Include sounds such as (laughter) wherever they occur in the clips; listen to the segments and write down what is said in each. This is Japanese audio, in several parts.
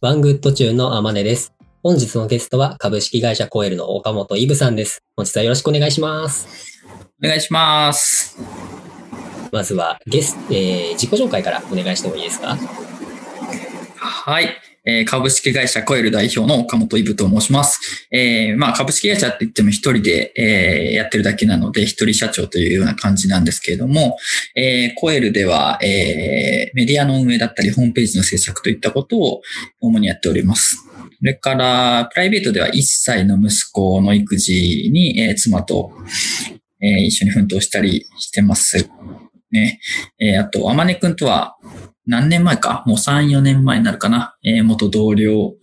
ワングッドチューンのあまねです。本日のゲストは株式会社コエルの岡本イブさんです。本日はよろしくお願いします。お願いします。まずはゲス、えー、自己紹介からお願いしてもいいですか？はい。えー株式会社コエル代表の岡本イブと申します。えーまあ株式会社って言っても一人で、えーやってるだけなので、一人社長というような感じなんですけれども、えーコエルでは、えーメディアの運営だったり、ホームページの制作といったことを主にやっております。それから、プライベートでは1歳の息子の育児に、えー妻と、えー一緒に奮闘したりしてます。ね。えーあと、あまねくんとは、何年前か？もう3、4年前になるかな？えー元同僚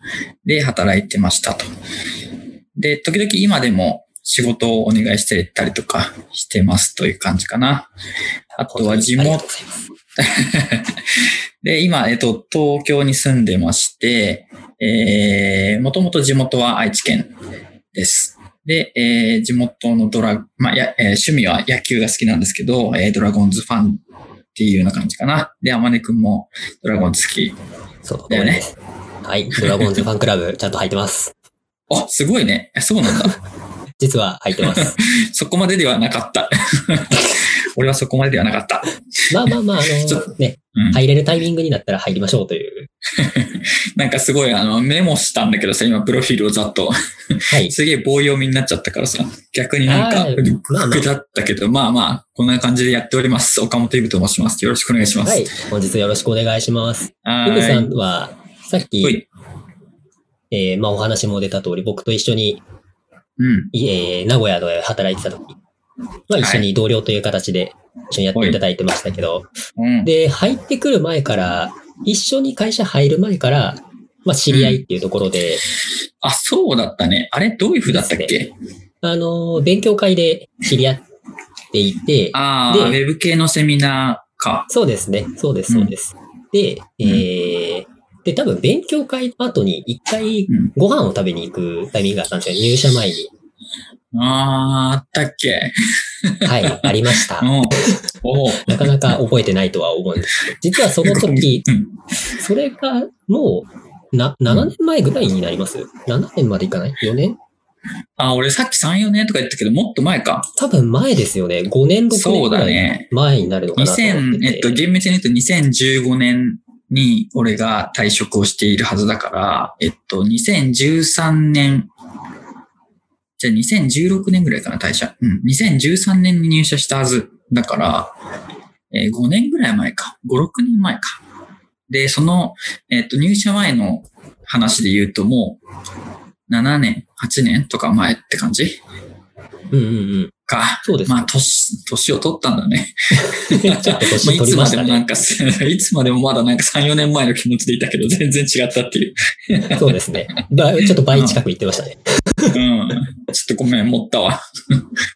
で働いてましたと。で、時々今でも仕事をお願いしてたりとかしてますという感じかな。あとは地元。(laughs) で、今、えっと、東京に住んでまして、えー、もともと地元は愛知県です。で、えー地元のドラ、まあ、や、えー趣味は野球が好きなんですけど、えードラゴンズファンっていうような感じかな。で、あまねくんもドラゴンズ好き。そうだよね。はい。ドラゴンズファンクラブちゃんと入ってます。あ、すごいね。えそうなんだ。実は入ってます。(laughs) そこまでではなかった。(laughs) 俺はそこまでではなかった。まあまあまあ、あの、(laughs) ね、うん。入れるタイミングになったら入りましょうという。なんかすごいあのメモしたんだけどさ、今プロフィールをざっと。はい。すげえ棒読みになっちゃったからさ、逆になんかはいまあまあ苦だったけど、まあまあ、こんな感じでやっております。岡本イブと申します。よろしくお願いします。はい。本日よろしくお願いします。はイブさ。んは、さっほき、い。えーまあお話も出た通り、僕と一緒に、うん。いえー名古屋で働いてた時、まあ一緒に同僚という形で一緒にやっていただいてましたけど、うん。で、入ってくる前から、一緒に会社入る前から、まあ知り合いっていうところで、あ、そうだったね。あれどういう風だったっけ？あのー、勉強会で知り合っていて、ああ、ウでェブ系のセミナーか。そうですね。そうです、そうです。で、えー、で、多分勉強会の後に一回うん。ご飯を食べに行くタイミングがあったんですよ。入社前に。ああ、あったっけ？はい、ありました。(laughs) なかなか覚えてないとは思うんですけど、実はその時、うん。それがもう、な、7年前ぐらいになります ?7 年までいかない ?4 年？あ、俺さっき3、4年とか言ったけど、もっと前か。多分前ですよね。5年、6年そうぐらいだね。前になるのかなと思って2000、て。えっと、厳密に言うと2015年に俺が退職をしているはずだから、えっと、2013年、じゃあ2016年ぐらいかな、退社。うん。2013年に入社したはず。だから、えー5年ぐらい前か。5、6年前か。で、その、えっと、入社前の話で言うともう、7年、8年とか前って感じ？うんうんうん。か。そうです。まあ、年、年を取ったんだね。(laughs) ちょっとまあ、年いつ取りましたね。(laughs) までもなんか、(laughs) いつまでもまだなんか3、4年前の気持ちでいたけど、全然違ったっていう。そうですね。ばちょっと倍近く言ってましたね。うん。ちょっとごめん、持ったわ。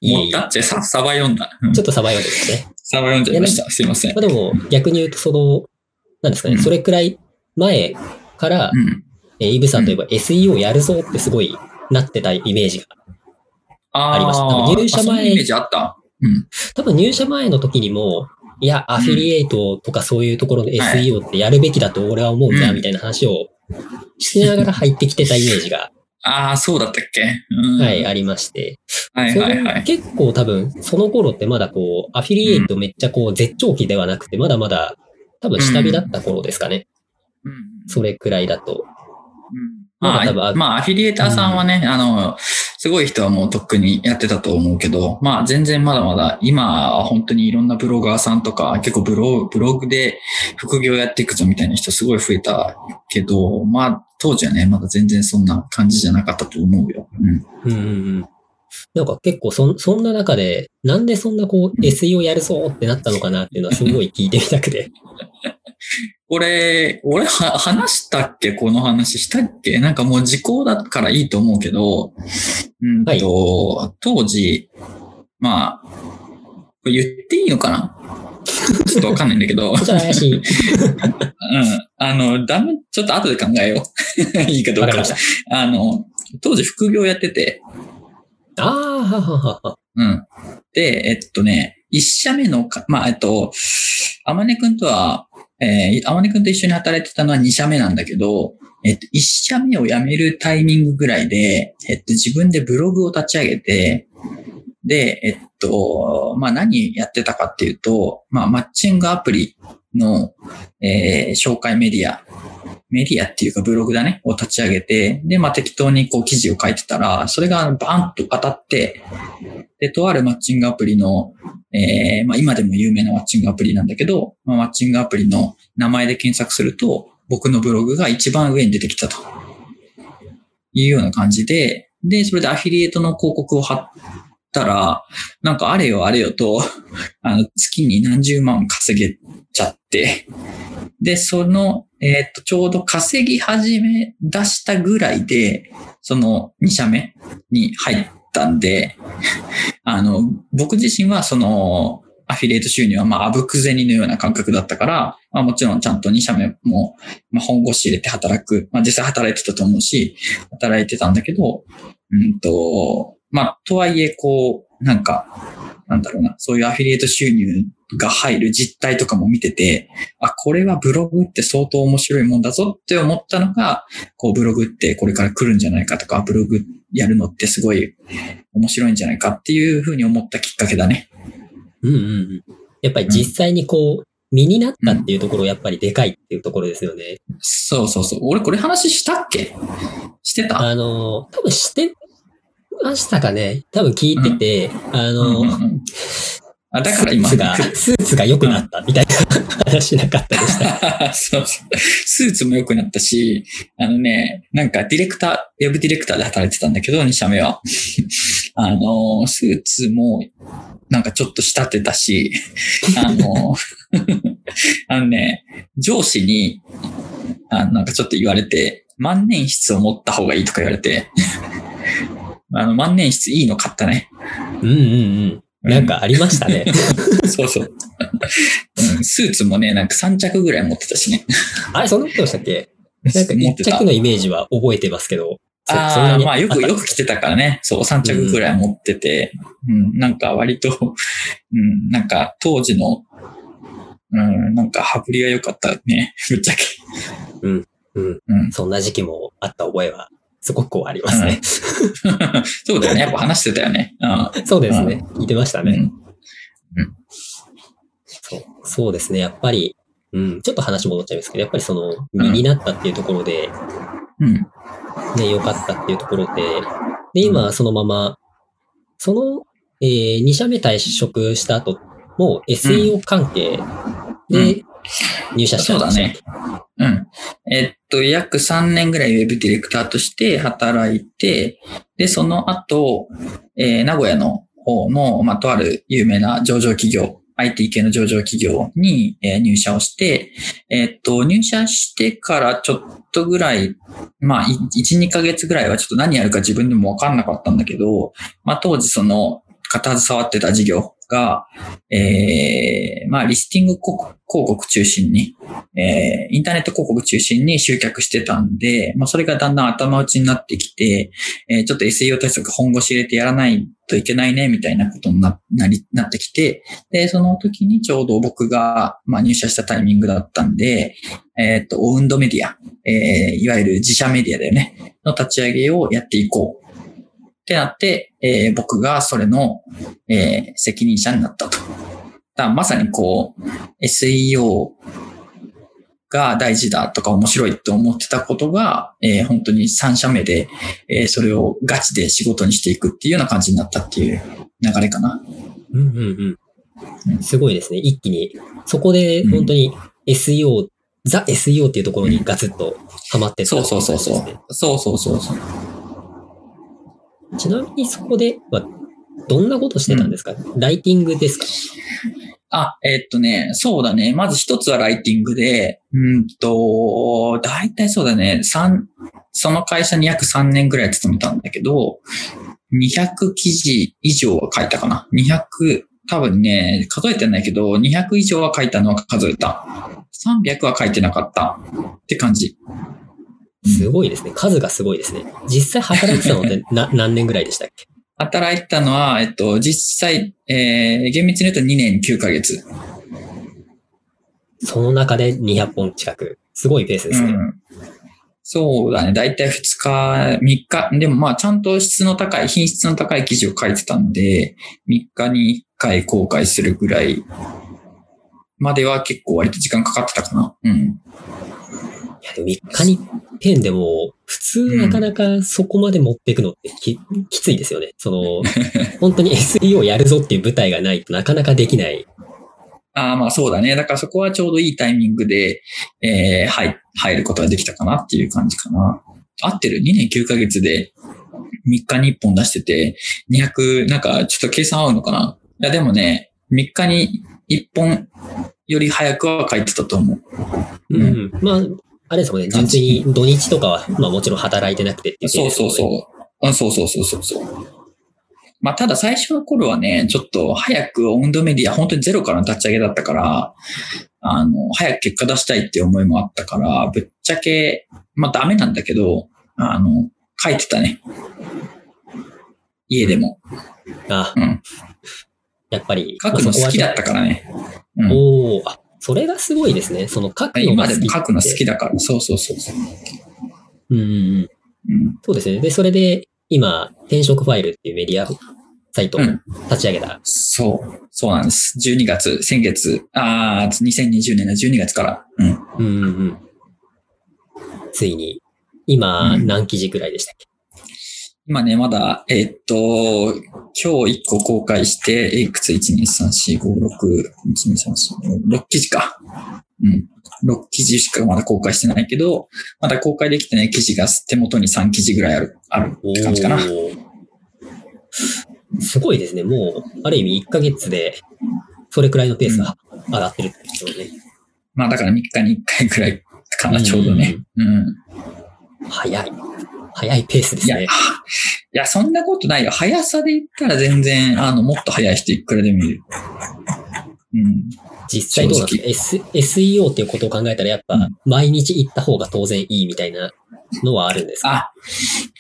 持ったってさ、サバ読んだ。うんちょっとサバ読んでですね。サバ読んじゃいました。すいません。まあでも、逆に言うと、その、なんですかね、うんそれくらい前から、うん。えーイブさんといえば SEO やるぞってすごいなってたイメージが。ありました多分入社前イメージあった。うん。多分入社前の時にも、いや、アフィリエイトとかそういうところではい SEO ってやるべきだと俺は思うんだ、うんみたいな話をしながら入ってきてたイメージが、ああ、そうだったっけ？うん。はい、ありまして。はいはいはい。結構多分、その頃ってまだこう、アフィリエイトめっちゃこう、絶頂期ではなくて、まだまだ、多分下火だった頃ですかね。うんそれくらいだと。うんままあ、まあ、アフィリエーターさんはね、あの、すごい人はもうとっくにやってたと思うけど、まあ全然まだまだ、今は本当にいろんなブロガーさんとか、結構ブログブログで副業やっていくぞみたいな人すごい増えたけど、まあ当時はね、まだ全然そんな感じじゃなかったと思うよ。うん。うんうんうん。なんか結構そん、そんな中で、なんでそんなこう、SEO やるぞってなったのかなっていうのはすごい聞いてみたくて。(laughs) これ、俺は話したっけ？この話したっけ？なんかもう時効だからいいと思うけど、うんと、当時、まあ、これ言っていいのかな？ちょっとわかんないんだけど、(laughs) ちょっと怪しい。(laughs) うん。あの、ダメ、ちょっと後で考えよう。(laughs) いいかどうかわか。あの、当時副業やってて、ああ、はははは。うん。で、えっとね、一社目のか、まあ、えっと、あまねくんとは、えー、天音くんと一緒に働いてたのは2社目なんだけど、えっと、1社目を辞めるタイミングぐらいで、えっと、自分でブログを立ち上げて、で、えっと、まあ、何やってたかっていうと、まあ、マッチングアプリの、えー、紹介メディア、メディアっていうかブログだね、を立ち上げて、で、まあ、適当にこう記事を書いてたら、それがバーンと当たって、で、とあるマッチングアプリの、えー、まあ、今でも有名なマッチングアプリなんだけど、まあ、マッチングアプリの名前で検索すると、僕のブログが一番上に出てきたと。いうような感じで、で、それでアフィリエイトの広告を貼ったら、なんかあれよあれよと、(laughs) あの、月に何十万稼げちゃって、で、その、えっ、と、ちょうど稼ぎ始め出したぐらいで、その2社目に入ったんで、あの、僕自身はその、アフィリエイト収入はまあ、あぶく銭のような感覚だったから、まあもちろんちゃんと2社目も、まあ本腰入れて働く。まあ実際働いてたと思うし、働いてたんだけど、うんと、まあ、とはいえ、こう、なんか、なんだろうな、そういうアフィリエイト収入が入る実態とかも見てて、あ、これはブログって相当面白いもんだぞって思ったのが、こうブログってこれから来るんじゃないかとか、ブログやるのってすごい面白いんじゃないかっていうふうに思ったきっかけだね。うんうんうん。やっぱり実際にこう、身になったっていうところやっぱりでかいっていうところですよね。そうそうそう。俺これ話したっけ？してた？あの、多分してましたかね多分聞いてて、うん、あの、うんうんうんあ、だから今。スーツが、スーツが良くなったみたいな (laughs) 話なかったでした。(laughs) そうそう。スーツも良くなったし、あのね、なんかディレクター、ウェブディレクターで働いてたんだけど、2社目は。(laughs) あの、スーツも、なんかちょっと仕立てたし、あの、あのね、上司に、あなんかちょっと言われて、万年筆を持った方がいいとか言われて、あの、万年筆いいの買ったね。うんうんうん。なんかありましたね。(laughs) そうそう、うん。スーツもね、なんか3着ぐらい持ってたしね。あれ、そんなことしたっけ？なんか1着のイメージは覚えてますけど。ああ、まあよく、よく着てたからね。そう、3着ぐらい持ってて。うん、うん、なんか割と、うん、なんか当時の、うん、なんか羽振りが良かったね。ぶっちゃけ。うん、うん、うん。そんな時期もあった覚えはすごくありますね。(laughs) そうだよね。やっぱ話してたよね。うん、そうですね。言ってましたね。うん、そうそうですね。やっぱり、うん、ちょっと話戻っちゃいますけど、やっぱりその、身になったっていうところで、うん。ね、良かったっていうところで、で、今そのまま、その、えー、2社目退職した後も SEO 関係で入社したんですね。そうだね。うん。えっと、約3年ぐらいウェブディレクターとして働いて、で、その後、えー、名古屋の方の、まあ、とある有名な上場企業、IT 系の上場企業に、えー、入社をして、え、っと、入社してからちょっとぐらい、まあ、1、2ヶ月ぐらいはちょっと何やるか自分でもわかんなかったんだけど、まあ、当時その、片携わってた事業が、えー、まあ、リスティング広告中心に、えー、インターネット広告中心に集客してたんで、まあ、それがだんだん頭打ちになってきて、えー、ちょっと SEO 対策本腰入れてやらないといけないね、みたいなことにな、なり、なってきて、で、その時にちょうど僕が、まあ、入社したタイミングだったんで、えっ、と、オウンドメディア、えー、いわゆる自社メディアだよね、の立ち上げをやっていこうってなって、えー、僕がそれの、えー、責任者になったと。だまさにこう、SEO が大事だとか面白いって思ってたことが、えー、本当に3社目で、えー、それをガチで仕事にしていくっていうような感じになったっていう流れかな。うんうんうん。すごいですね。一気に。そこで本当に SEO、うん、ザ SEO っていうところにガツッとハマってった、ね、そうそうそうそう。そうそうそうそう。ちなみにそこでは、どんなことしてたんですか、うん、ライティングですか？あ、えー、っとね、そうだね。まず一つはライティングで、うんと、だいたいそうだね、三、その会社に約3年ぐらい勤めたんだけど、200記事以上は書いたかな。200、多分ね、数えてないけど、200以上は書いたのは数えた。300は書いてなかったって感じ。すごいですね。数がすごいですね。実際働いてたのって (laughs) な何年ぐらいでしたっけ？働いてたのは、えっと、実際、えー、厳密に言うと2年9ヶ月。その中で200本近く。すごいペースですね。うんそうだね。だいたい2日、3日、でもまあちゃんと質の高い、品質の高い記事を書いてたんで、3日に1回公開するぐらいまでは結構割と時間かかってたかな。うん。いや、でも3日にペンでも、普通なかなかそこまで持っていくのってき,、きついですよね。その、(laughs) 本当に SEO やるぞっていう舞台がないとなかなかできない。ああ、まあそうだね。だからそこはちょうどいいタイミングで、えー、入、入ることができたかなっていう感じかな。合ってる ?2 年9ヶ月で3日に1本出してて、200、なんかちょっと計算合うのかな？いやでもね、3日に1本より早くは書いてたと思う。うん、うん。まあ、あれですもんね。純粋に土日とかは、まあもちろん働いてなくてっていう、そうそうそう。うん、そうそうそうそうそう。まあ、ただ最初の頃はね、ちょっと早くオウンドメディア、本当にゼロからの立ち上げだったから、あの、早く結果出したいっていう思いもあったから、ぶっちゃけ、まあダメなんだけど、あの、書いてたね。家でも。あ、うん。やっぱり。書くの好きだったからね。うん。おおあ、それがすごいですね。その書くのが好き。今でも書くの好きだから。そうそうそうそう。うんうんうん。うん。そうですね。で、それで、今、転職ファイルっていうメディアサイトをうん立ち上げた。そう。そうなんです。12月、先月、ああ、2020年の12月から。うん。うんうんうん。ついに、今、うん何記事くらいでしたっけ、今ね、まだ、えーっと、今日1個公開して、いくつ ?1、2、3、4、5、6、1、2、3、4、6記事か。うん。6記事しかまだ公開してないけど、まだ公開できてない記事が手元に3記事ぐらいある、あるって感じかな。すごいですね。もう、ある意味1ヶ月で、それくらいのペースが上がってるってことね。まあだから3日に1回ぐらいかな、ちょうどね。うん。早い。早いペースですいや、いね。や、そんなことないよ。速さで言ったら全然、あの、もっと速い人いくらでもいる。うん。実際どうなんですか、S、?SEO っていうことを考えたらやっぱうん、毎日行った方が当然いいみたいなのはあるんですか？あ、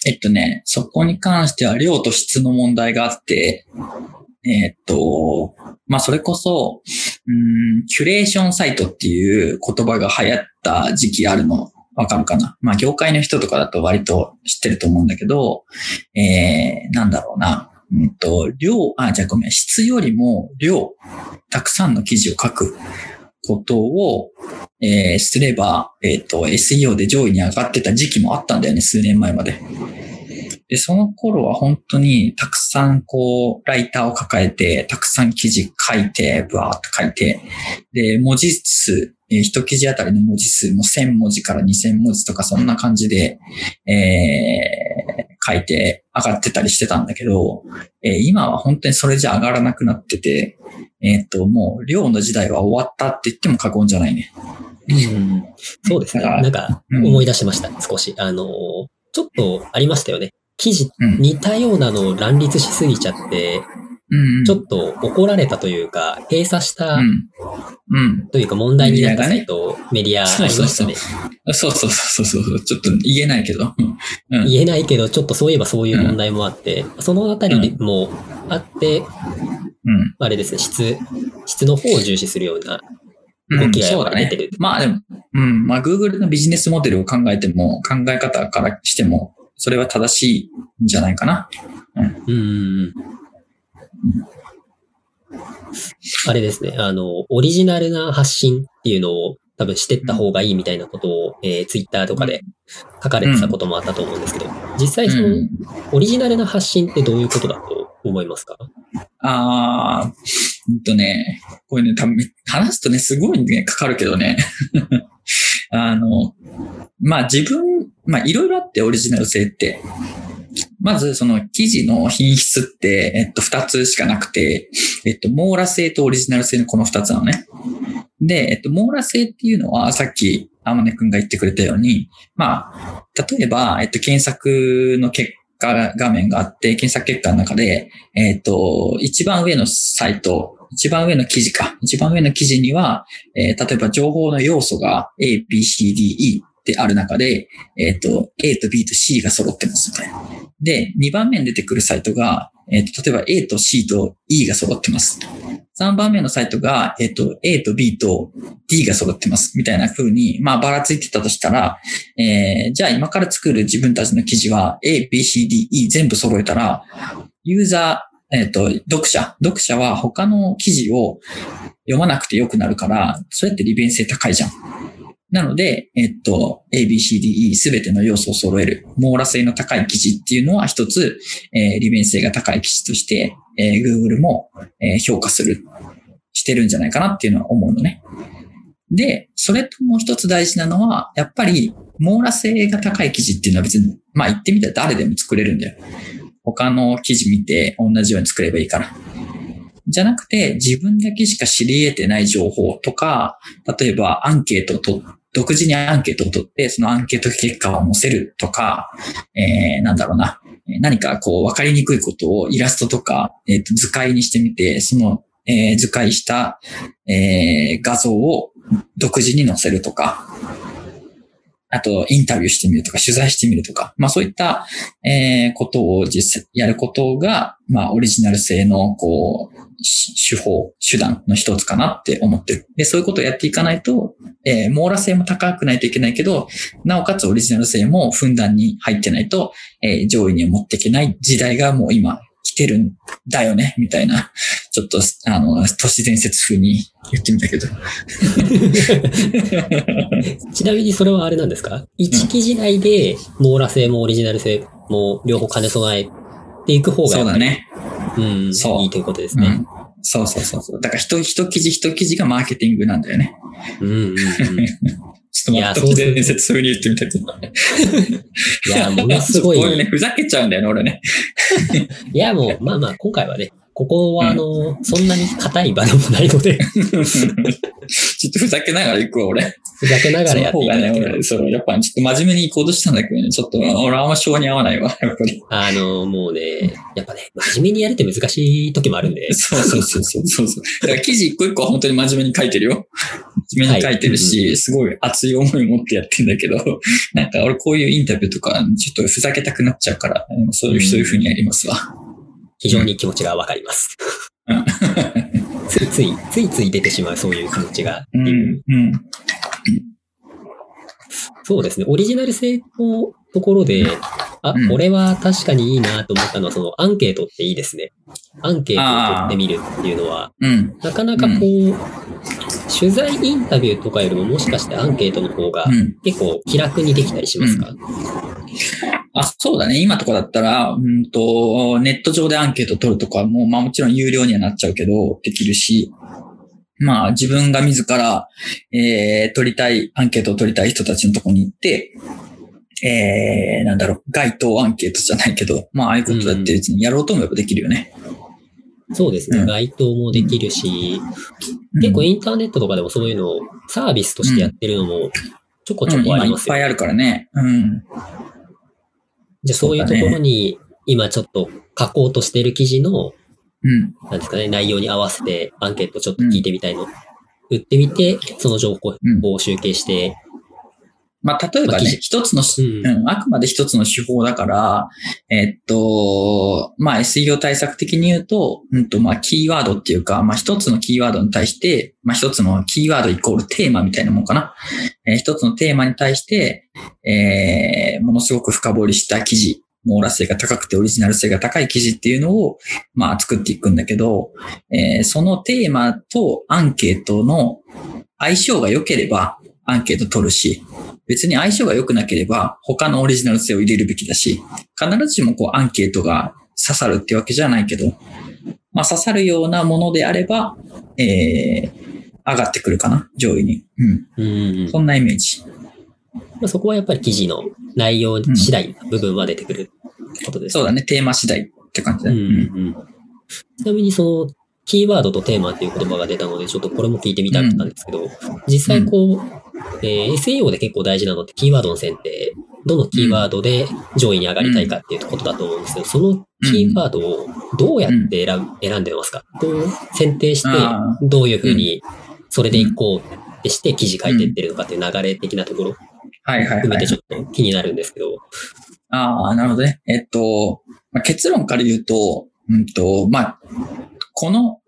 えっとね、そこに関しては量と質の問題があって、えっと、まあ、それこそ、うん、キュレーションサイトっていう言葉が流行った時期あるの、わかるかなまあ、業界の人とかだと割と知ってると思うんだけど、えー、なんだろうな。うんと、量、あ、じゃごめん、質よりも量、たくさんの記事を書くことを、えー、すれば、えっ、と、SEO で上位に上がってた時期もあったんだよね、数年前まで。で、その頃は本当にたくさんこう、ライターを抱えて、たくさん記事書いて、ブワーっと書いて、で、文字数、えー一記事あたりの文字数も1000文字から2000文字とかそんな感じで、えー書いて上がってたりしてたんだけど、えー今は本当にそれじゃ上がらなくなってて、えっ、と、もう量の時代は終わったって言っても過言じゃないね。うんそうですね。なんか、うん思い出しました、少し。あの、ちょっとありましたよね。記事、うん。似たようなのを乱立しすぎちゃって、うん。ちょっと怒られたというか、閉鎖したうん。うん。というか問題になったサメディアがねイト、メディアありましたね。そうそうそうそうそう。ちょっと言えないけど。うん。言えないけど、ちょっとそういえばそういう問題もあって、そのあたりでもあって、うん。あれですね、質、質の方を重視するようなうん、動きがそうだね。まあでも、うん。まあ Google のビジネスモデルを考えても、考え方からしても、それは正しいんじゃないかな。うんうんうん。あれですね、あの、オリジナルな発信っていうのを多分してった方がいいみたいなことを、えー、ツイッターとかで書かれてたこともあったと思うんですけど、実際その、うん。オリジナルな発信ってどういうことだと思いますか？あー、うんとね、これね、多分話すとね、すごいね、かかるけどね。(laughs) あの、まあ自分、まあいろいろあってオリジナル性って。まずその記事の品質って、えっと、二つしかなくて、えっと、網羅性とオリジナル性のこの二つなのね。で、えっと、網羅性っていうのは、さっき、天音くんが言ってくれたように、まあ、例えば、えっと、検索の結果画面があって、検索結果の中で、えっ、と、一番上のサイト、一番上の記事か。一番上の記事には、えー例えば情報の要素が A, B, C, D, E ってある中で、えっ、と、A と B と C が揃ってますみたいな。で、2番目に出てくるサイトが、えっ、と、例えば A と C と E が揃ってます。3番目のサイトが、えっ、と、A と B と D が揃ってますみたいな風に、まあ、ばらついてたとしたら、えー、じゃあ今から作る自分たちの記事は A、B、C、D、E 全部揃えたら、ユーザー、えっ、と、読者、読者は他の記事を読まなくてよくなるから、そうやって利便性高いじゃん。なので、えっと、A, B, C, D, E すべての要素を揃える、網羅性の高い記事っていうのは一つ、えー、利便性が高い記事として、えー、Google も、えー、評価する、してるんじゃないかなっていうのは思うのね。で、それともう一つ大事なのは、やっぱり網羅性が高い記事っていうのは別に、まあ言ってみたら誰でも作れるんだよ。他の記事見て同じように作ればいいから。じゃなくて、自分だけしか知り得てない情報とか、例えばアンケートを取っ独自にアンケートを取って、そのアンケート結果を載せるとか、えー、なんだろうな。何かこう分かりにくいことをイラストとか、えっ、ー、と図解にしてみて、その、えー、図解した、えー、画像を独自に載せるとか、あと、インタビューしてみるとか、取材してみるとか、まあそういった、えー、ことを実際やることが、まあオリジナル性の、こう、手法、手段の一つかなって思ってる。で、そういうことをやっていかないと、えー、網羅性も高くないといけないけど、なおかつオリジナル性もふんだんに入ってないと、えー、上位に持っていけない時代がもう今てるんだよね、みたいな、ちょっと、あの、都市伝説風に言ってみたけど。(laughs) ちなみにそれはあれなんですか？一記事内で網羅性もオリジナル性も両方兼ね備えていく方がそうだね。うん、そう。いいということですね。うん、そうそうそうそう。だから一、一記事一記事がマーケティングなんだよね。うんうん、うん。(laughs) ちょっと待って、伝説風に言ってみたけど。いや、ものすごい。これね、(laughs) ふざけちゃうんだよね、俺ね。(laughs) いや、もう、まあまあ、今回はね、ここは、あの、うん、そんなに硬い場でもないのでちょっとふざけながら行くわ、俺。ふざけながらやっていただけね、そう、やっぱちょっと真面目に行こうとしたんだけどね、ちょっと俺あんま性に合わないわ、やっぱり。あの、もうね、やっぱね、真面目にやるって難しい時もあるんで。そうそうそうそうそう。だから記事一個一個は本当に真面目に書いてるよ。真面目に書いてるし、はいすごい熱い思い持ってやってんだけど、なんか俺こういうインタビューとか、ちょっとふざけたくなっちゃうから、そういう、そういう風にやりますわ。非常に気持ちがわかります。ついつい、ついつい出てしまうそういう気持ちが。うん、うん。そうですね。オリジナル性のところで、あ、うん、これは確かにいいなと思ったのは、そのアンケートっていいですね。アンケートを取ってみるっていうのは、うん、なかなかこう、うん、取材インタビューとかよりももしかしてアンケートの方が結構気楽にできたりしますか、あ、そうだね。今とかだったら、うんと、ネット上でアンケート取るとかも、まあもちろん有料にはなっちゃうけど、できるし、まあ自分が自ら、えー、取りたい、アンケートを取りたい人たちのとこに行って、えー、なんだろう、該当アンケートじゃないけど、まあああいうことだって別にやろうと思えばできるよね。そうですね。該当もできるし、うん、結構インターネットとかでもそういうのをサービスとしてやってるのもちょこちょこありますよ、いっぱいあるからね。うん。じゃあそういうところに、今ちょっと書こうとしている記事の、うん。なんですかね、内容に合わせてアンケートちょっと聞いてみたいの、打ってみて、その情報を集計してまあ、例えばね、一つの、うん、うん、あくまで一つの手法だから、えっと、まあ、SEO 対策的に言うと、うんと、まあ、キーワードっていうか、まあ、一つのキーワードに対して、まあ、一つのキーワードイコールテーマみたいなもんかな。えー、一つのテーマに対して、えー、ものすごく深掘りした記事、網羅性が高くてオリジナル性が高い記事っていうのを、まあ、作っていくんだけど、えー、そのテーマとアンケートの相性が良ければ、アンケート取るし、別に相性が良くなければ他のオリジナル性を入れるべきだし、必ずしもこうアンケートが刺さるってわけじゃないけど、まあ刺さるようなものであれば、えー、上がってくるかな、上位に。うん。うんそんなイメージ。まあ、そこはやっぱり記事の内容次第部分は出てくることです、ねうん、そうだね、テーマ次第って感じだね。うんうん、ちなみにその、キーワードとテーマっていう言葉が出たので、ちょっとこれも聞いてみたかったんですけど、実際こう、えー、SEO で結構大事なのってキーワードの選定。どのキーワードで上位に上がりたいかっていうことだと思うんですけど、そのキーワードをどうやって選選んでますか？どう選定して、どういうふうにそれでいこうってして記事書いていってるのかっていう流れ的なところ、はいはい。含めてちょっと気になるんですけど。ああ、なるほどね。えっと、まあ、結論から言うと、うんと、まあ、この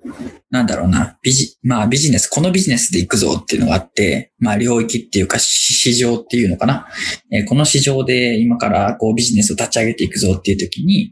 なんだろうな、ビジ、まあビジネス、このビジネスで行くぞっていうのがあって、まあ領域っていうか市場っていうのかな。えーこの市場で今からこうビジネスを立ち上げていくぞっていう時に、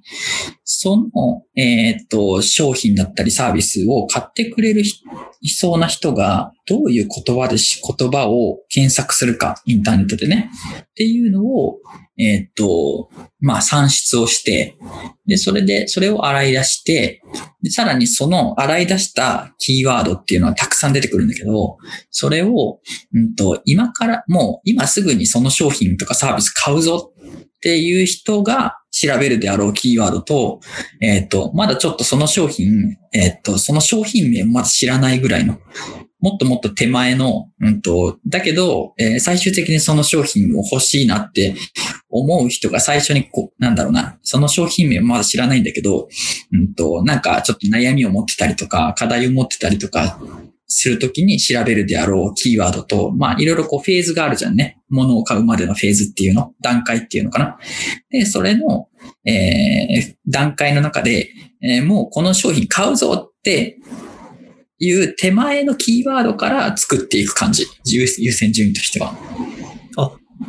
その、えーっと、商品だったりサービスを買ってくれる人いそうな人が、どういう言葉でし、言葉を検索するか、インターネットでね。っていうのを、えーっと、まあ算出をして、で、それで、それを洗い出して、で、さらにその洗い出したキーワードっていうのはたくさん出てくるんだけど、それを、うんと、今から、もう今すぐにその商品とかサービス買うぞっていう人が調べるであろうキーワードと、えっ、と、まだちょっとその商品、えっ、と、その商品名をまだ知らないぐらいの、もっともっと手前の、うんと、だけど、えー最終的にその商品を欲しいなって思う人が最初にこう、なんだろうな、その商品名まだ知らないんだけど、うんと、なんかちょっと悩みを持ってたりとか、課題を持ってたりとか、するときに調べるであろうキーワードと、まあいろいろこうフェーズがあるじゃんね。物を買うまでのフェーズっていうの、段階っていうのかな。で、それの、えー段階の中で、えーもうこの商品買うぞっていう手前のキーワードから作っていく感じ。優優先順位としては。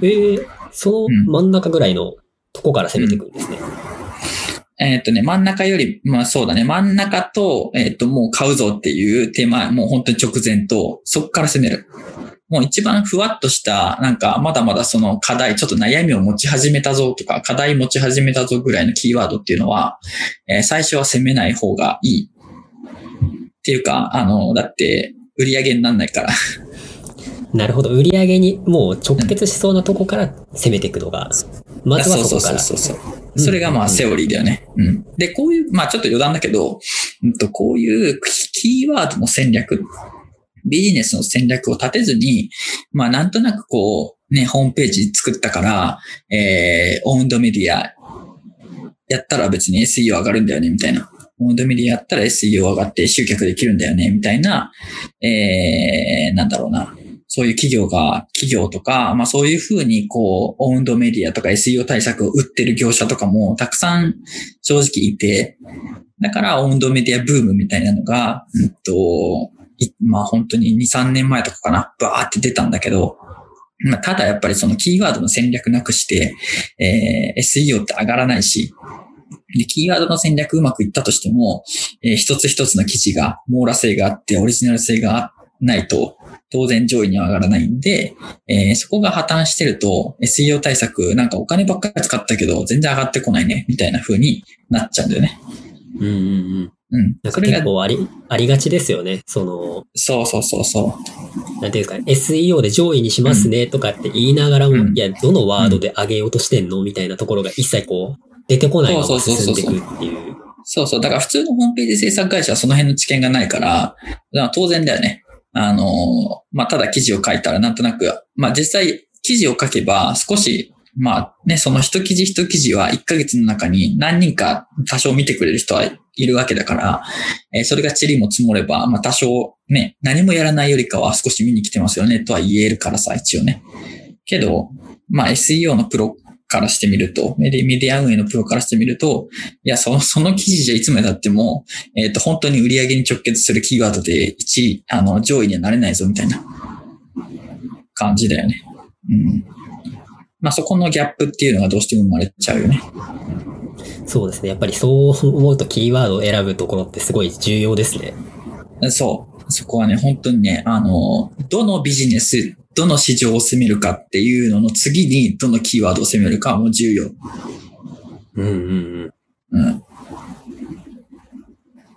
えー、その真ん中ぐらいのとこから攻めていくんですね。えっ、とね、真ん中より、まあそうだね、真ん中と、えっ、と、もう買うぞっていう手前、もう本当に直前と、そこから攻める。もう一番ふわっとした、なんか、まだまだその課題、ちょっと悩みを持ち始めたぞとか、課題持ち始めたぞぐらいのキーワードっていうのは、えー最初は攻めない方がいい。っていうか、あの、だって、売り上げにならないから。なるほど。売り上げにもう直結しそうなとこから攻めていくのが、まずはそこから。そうそうそうそう。それがまあセオリーだよね。うん。で、こういう、まあちょっと余談だけど、うんと、こういうキーワードの戦略、ビジネスの戦略を立てずに、まあなんとなくこう、ね、ホームページ作ったから、えー、オウンドメディアやったら別に SEO 上がるんだよね、みたいな。オウンドメディアやったら SEO 上がって集客できるんだよね、みたいな、えー、なんだろうな。そういう企業が、企業とか、まあそういうふうにこう、オウンドメディアとか SEO 対策を売ってる業者とかもたくさん正直いて、だからオウンドメディアブームみたいなのが、うんと、まあ本当に2、3年前とかかな、バーって出たんだけど、まあただやっぱりそのキーワードの戦略なくして、えー SEO って上がらないし、で、キーワードの戦略うまくいったとしても、えー一つ一つの記事が網羅性があって、オリジナル性がないと、当然上位には上がらないんで、えーそこが破綻してると、SEO 対策、なんかお金ばっかり使ったけど、全然上がってこないね、みたいな風になっちゃうんだよね。うんうんうん。うん。なんかそれが、結構あり、ありがちですよね。その、そうそうそうそう。なんていうか、SEO で上位にしますねとかって言いながらも、うんいや、どのワードで上げようとしてんの？みたいなところが一切こう、出てこないままそうそう進んでそうそういくっていう。そうそう。だから普通のホームページ制作会社はその辺の知見がないから、だから当然だよね。あのー、まあ、ただ記事を書いたらなんとなく、まあ、実際記事を書けば少し、まあね、その一記事一記事は1ヶ月の中に何人か多少見てくれる人はいるわけだから、えーそれが塵も積もれば、まあ多少ね、何もやらないよりかは少し見に来てますよねとは言えるからさ、一応ね。けど、まあ SEO のプロからしてみると、メディア運営のプロからしてみると、いや、その、その記事じゃいつまで経っても、えっ、と、本当に売り上げに直結するキーワードで1位、あの、上位にはなれないぞ、みたいな感じだよね。うん。まあ、そこのギャップっていうのがどうしても生まれちゃうよね。そうですね。やっぱりそう思うとキーワードを選ぶところってすごい重要ですね。そう。そこはね、本当にね、あの、どのビジネス、どの市場を攻めるかっていうのの次に、どのキーワードを攻めるかはもう重要。うんうんうん。うん。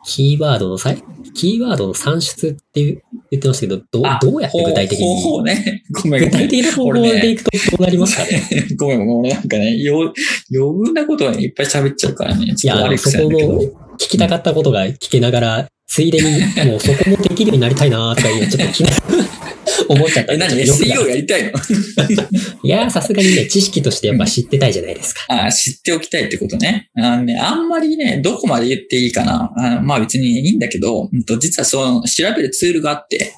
キーワードのさい、キーワードの算出っていう言ってましたけど、どどうやって具体的方法に、ね。(laughs) ごめんごめん。具体的な方法でいくとどうなりますかね (laughs) ごめんごめん。俺なんかね、よ、余分なことをね、いっぱい喋っちゃうからね。いや、ちょっと悪いあのそこ。の聞きたかったことが聞けながら、ついでにもうそこもできるようになりたいなとかいう、ちょっと気に思っちゃったえ、何 ?SEO やりたいの？(laughs) いやー、さすがにね、知識としてやっぱ知ってたいじゃないですか。あ知っておきたいってことね。あのね、あんまりね、どこまで言っていいかな。あまあ別にいいんだけど、うんと実はその調べるツールがあって、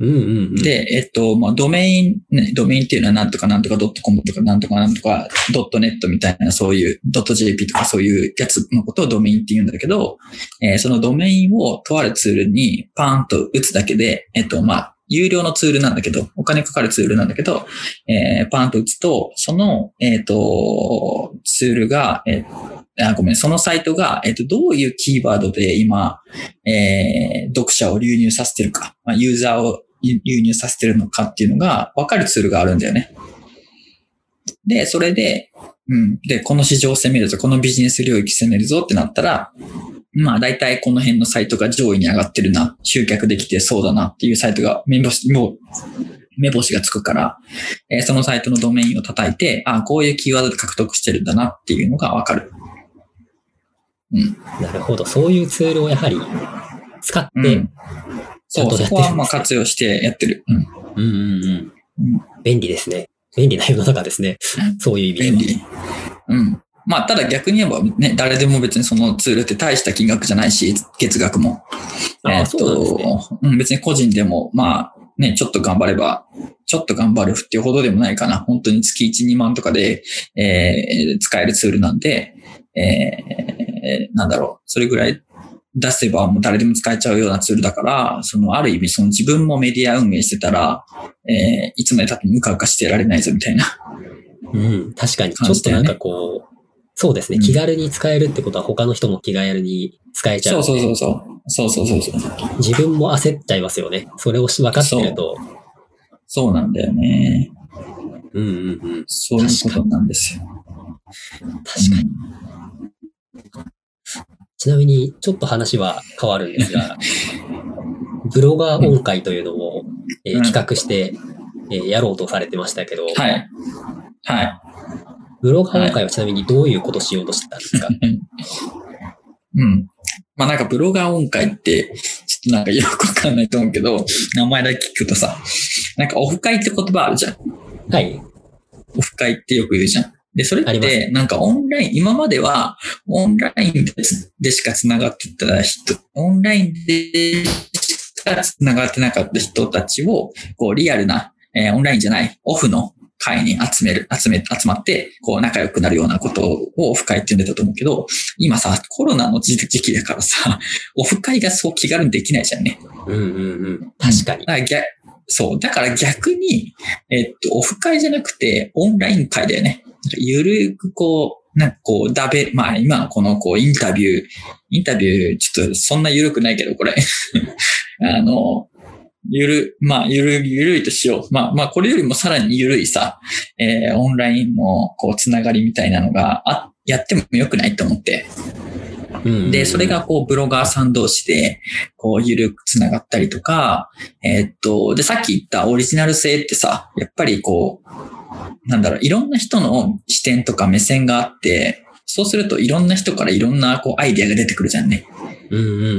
うんうんうん。、で、えっと、まあ、ドメイン、ね、ドメインっていうのはなんとかなんとか .com とかなんとかなんとか .net みたいなそういう .jp とかそういうやつのことをドメインって言うんだけど、えーそのドメインをとあるツールにパーンと打つだけで、えっと、まあ、有料のツールなんだけど、お金かかるツールなんだけど、えーパーンと打つと、その、えっと、ツールが、えーあ、ごめん、そのサイトが、えっと、どういうキーワードで今、えー読者を流入させてるか、まあ、ユーザーを流入させてるのかっていうのが分かるツールがあるんだよね。で、それで、うん。で、この市場を攻めるぞ、このビジネス領域攻めるぞってなったら、まあ大体この辺のサイトが上位に上がってるな、集客できてそうだなっていうサイトが目星、もう目星がつくから、えーそのサイトのドメインを叩いて、あこういうキーワードで獲得してるんだなっていうのがわかる。うん。なるほど。そういうツールをやはり使って、うん。そう、そこはまあ活用してやってる。うん。うんうんうん。うん便利ですね。便利な世の中ですね。そういう意味では。便利。うん。まあ、ただ逆に言えばね、誰でも別にそのツールって大した金額じゃないし、月額も。ああえっそううん、別に個人でも、まあ、ね、ちょっと頑張れば、ちょっと頑張るっていうほどでもないかな。本当に月1、2万とかで、えー使えるツールなんで、えーなんだろう、それぐらい出せばもう誰でも使えちゃうようなツールだから、そのある意味その自分もメディア運営してたら、えーいつまで経ってもうかうかしてられないぞみたいな。うん。確かに。ちょっとなんかこう、そうですね。うん気軽に使えるってことは他の人も気軽に使えちゃうそう。そうそうそう。そうそうそうそう。自分も焦っちゃいますよね。それをし分かってると。そうなんだよね。うんうんうん。そういうことなんですよ。確かに。ちなみに、ちょっと話は変わるんですが、(laughs) ブロガー音会というのを、えーうん企画して、えーやろうとされてましたけど、はい。はい。ブロガー音会はちなみにどういうことしようとしてたんですか、(laughs) うん。まあなんかブロガー音会って、ちょっとなんかよくわかんないと思うけど、名前だけ聞くとさ、なんかオフ会って言葉あるじゃん。はい。オフ会ってよく言うじゃん。で、それって、なんかオンライン、今まではオンラインででしか繋がってた人、オンラインでしか繋がってなかった人たちを、こうリアルな、えーオンラインじゃない、オフの会に集める、集め、集まって、こう仲良くなるようなことをオフ会って呼んでたと思うけど、今さ、コロナの時時期だからさ、オフ会がそう気軽にできないじゃんね。うんうんうん。確かにそう。だから逆に、えっと、オフ会じゃなくて、オンライン会だよね。ゆるくこう、なんかこう、だべ、まあ今このこう、インタビュー、インタビュー、ちょっとそんなゆるくないけど、これ。(laughs) あの、ゆる、まあ、ゆる、ゆるいとしよう。まあ、まあ、これよりもさらにゆるいさ、えーオンラインの、こう、つながりみたいなのが、あ、やってもよくないと思って。で、それがこう、ブロガーさん同士で、こう、ゆるくつながったりとか、えーっと、で、さっき言ったオリジナル性ってさ、やっぱりこう、なんだろう、いろんな人の視点とか目線があって、そうするといろんな人からいろんなこうアイデアが出てくるじゃんね。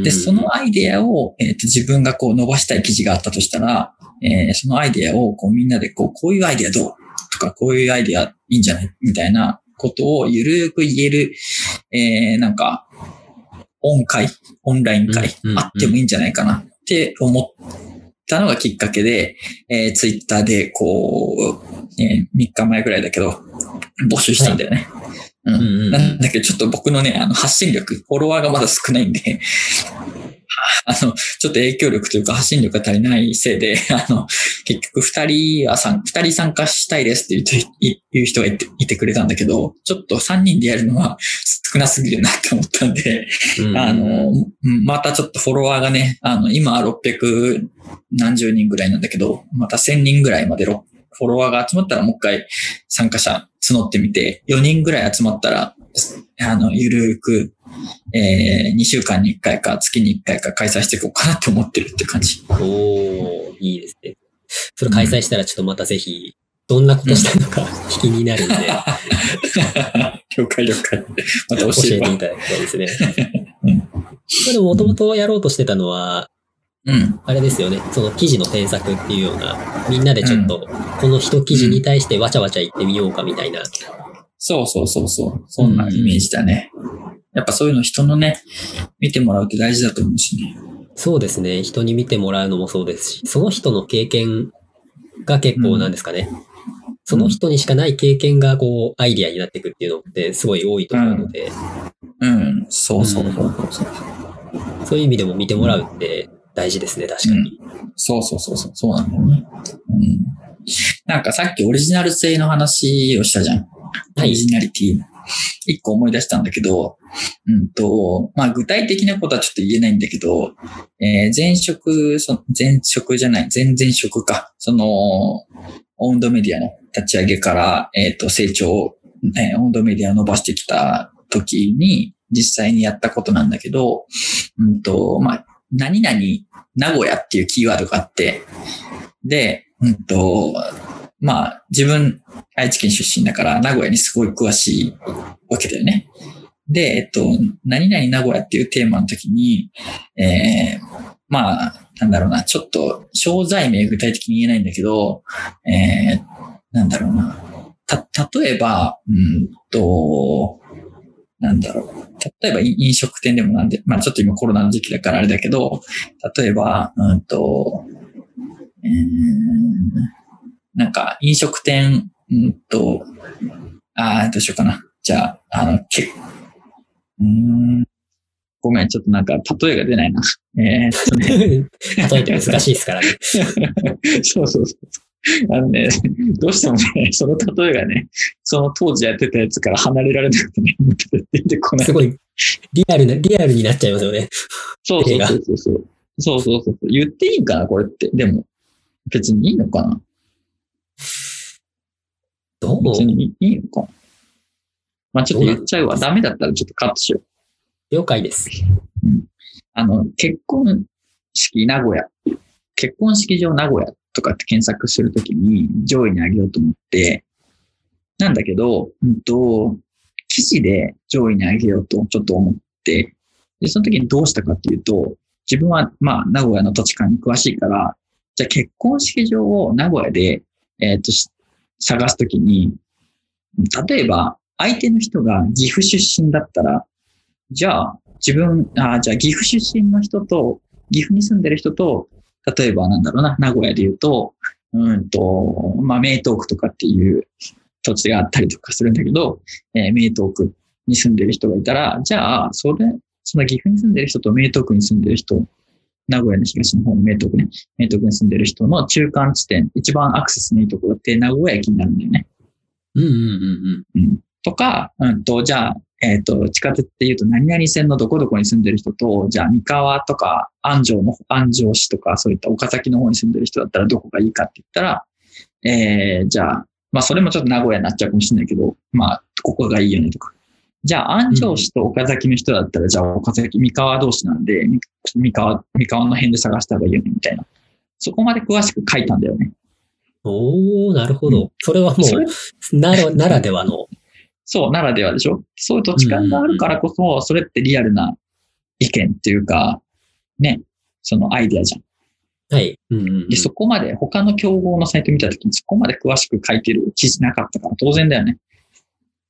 で、そのアイデアを、えーっと自分がこう伸ばしたい記事があったとしたら、えーそのアイデアをこうみんなでこう、こういうアイデアどうとか、こういうアイデアいいんじゃないみたいなことをゆるく言える、えーなんか、オン会、オンライン会あってもいいんじゃないかな。って思ったのがきっかけで、えーツイッターでこう、え3日前ぐらいだけど、募集したんだよね。うん。なんだけど、ちょっと僕のね、あの、発信力、フォロワーがまだ少ないんで、(laughs) あの、ちょっと影響力というか発信力が足りないせいで、(laughs) あの、結局二人はさん、二人参加したいですって言う人い言う人がいていてくれたんだけど、ちょっと三人でやるのは (laughs) 少なすぎるなって思ったんで、うん。あの、うんまたちょっとフォロワーがね、あの、今600何十人ぐらいなんだけど、また1000人ぐらいまでろフォロワーが集まったらもう一回参加者募ってみて、4人ぐらい集まったら、あの、ゆるく、えー、2週間に1回か月に1回か開催していこうかなって思ってるって感じ。おー、いいですね。それ開催したらちょっとまたぜひ、どんなことしたのか (laughs) 気になるんで、了解了解。また教教えていただきたいですね。うんまあでももともとやろうとしてたのは、うん。あれですよね、その記事の添削っていうような、みんなでちょっと、この一記事に対してわちゃわちゃ言ってみようかみたいな。そうそうそうそう。そんなイメージだね。やっぱそういうの人のね、見てもらうって大事だと思うしね。そうですね。人に見てもらうのもそうですし、その人の経験が結構なんですかね。その人にしかない経験がこう、アイディアになっていくっていうのってすごい多いと思うので、うん、そうそうそうそう。そういう意味でも見てもらうって大事ですね、確かに。そうそうそうそう、そうなんだよね。うん。(laughs) なんかさっきオリジナル性の話をしたじゃん。オはいリジナリティ。一個思い出したんだけど、うんと、まあ具体的なことはちょっと言えないんだけど、えー前職、そ前職じゃない、前々職か。その、オウンドメディアの立ち上げから、えっ、と、成長、えーオウンドメディアを伸ばしてきた時に、実際にやったことなんだけど、うんと、まあ、何々、名古屋っていうキーワードがあって、で、うんと、まあ、自分、愛知県出身だから、名古屋にすごい詳しいわけだよね。で、えっと、何々名古屋っていうテーマの時に、えー、まあ、なんだろうな、ちょっと、商材名具体的に言えないんだけど、えー、なんだろうな。た、例えば、うんと、なんだろう。例えば飲食店でもなんで、まあちょっと今コロナの時期だからあれだけど、例えば、うんと、えーなんか飲食店、うんと、あーどうしようかな。じゃあ、あの、け、うーん、ごめん、ちょっとなんか例えが出ないな。えーっとね。例えて難しいですからね。(laughs) そうそうそう。あのね、どうしてもね、その例えがね、その当時やってたやつから離れられなくてね、出てこないす。ごい、リアルな、リアルになっちゃいますよね。そうそうそうそうそう。そうそうそう。言っていいんかなこれって。でも、別にいいのかな？どう？別にいいのか？なまあちょっと言っちゃうわ。ダメだったらちょっとカットしよう。了解です。あの、結婚式名古屋、結婚式場名古屋とかって検索するときに上位に上げようと思って、なんだけど、うんと、記事で上位に上げようとちょっと思って、で、その時にどうしたかっていうと、自分は、まあ、名古屋の土地勘に詳しいから、じゃあ結婚式場を名古屋で、えっ、と、探すときに、例えば、相手の人が岐阜出身だったら、じゃあ、自分、あじゃあ岐阜出身の人と、岐阜に住んでる人と、例えばなんだろうな、名古屋で言うと、うんと、まあ、名東区とかっていう土地があったりとかするんだけど、えー名東区に住んでる人がいたら、じゃあ、それ、その岐阜に住んでる人と名東区に住んでる人、名古屋の東の方の名東区ね、名東区に住んでる人の中間地点、一番アクセスのいいところって名古屋駅になるんだよね。うんうんうんうん。とか、うんと、じゃあ、えっ、と、地下鉄って言うと、何々線のどこどこに住んでる人と、じゃあ、三河とか、安城の、安城市とか、そういった岡崎の方に住んでる人だったらどこがいいかって言ったら、えー、じゃあ、まあ、それもちょっと名古屋になっちゃうかもしれないけど、まあ、ここがいいよねとか。じゃあ、安城市と岡崎の人だったら、じゃあ、岡崎、三河同士なんで、み三河、三河の辺で探した方がいいよね、みたいな。そこまで詳しく書いたんだよね。おー、なるほど。それはもう、なら、ならではの。(laughs) そう、ならではでしょ？そういう土地勘があるからこそ、それってリアルな意見っていうか、ね、そのアイディアじゃん。はい。うんで、そこまで、他の競合のサイト見たときにそこまで詳しく書いてる記事なかったから当然だよね。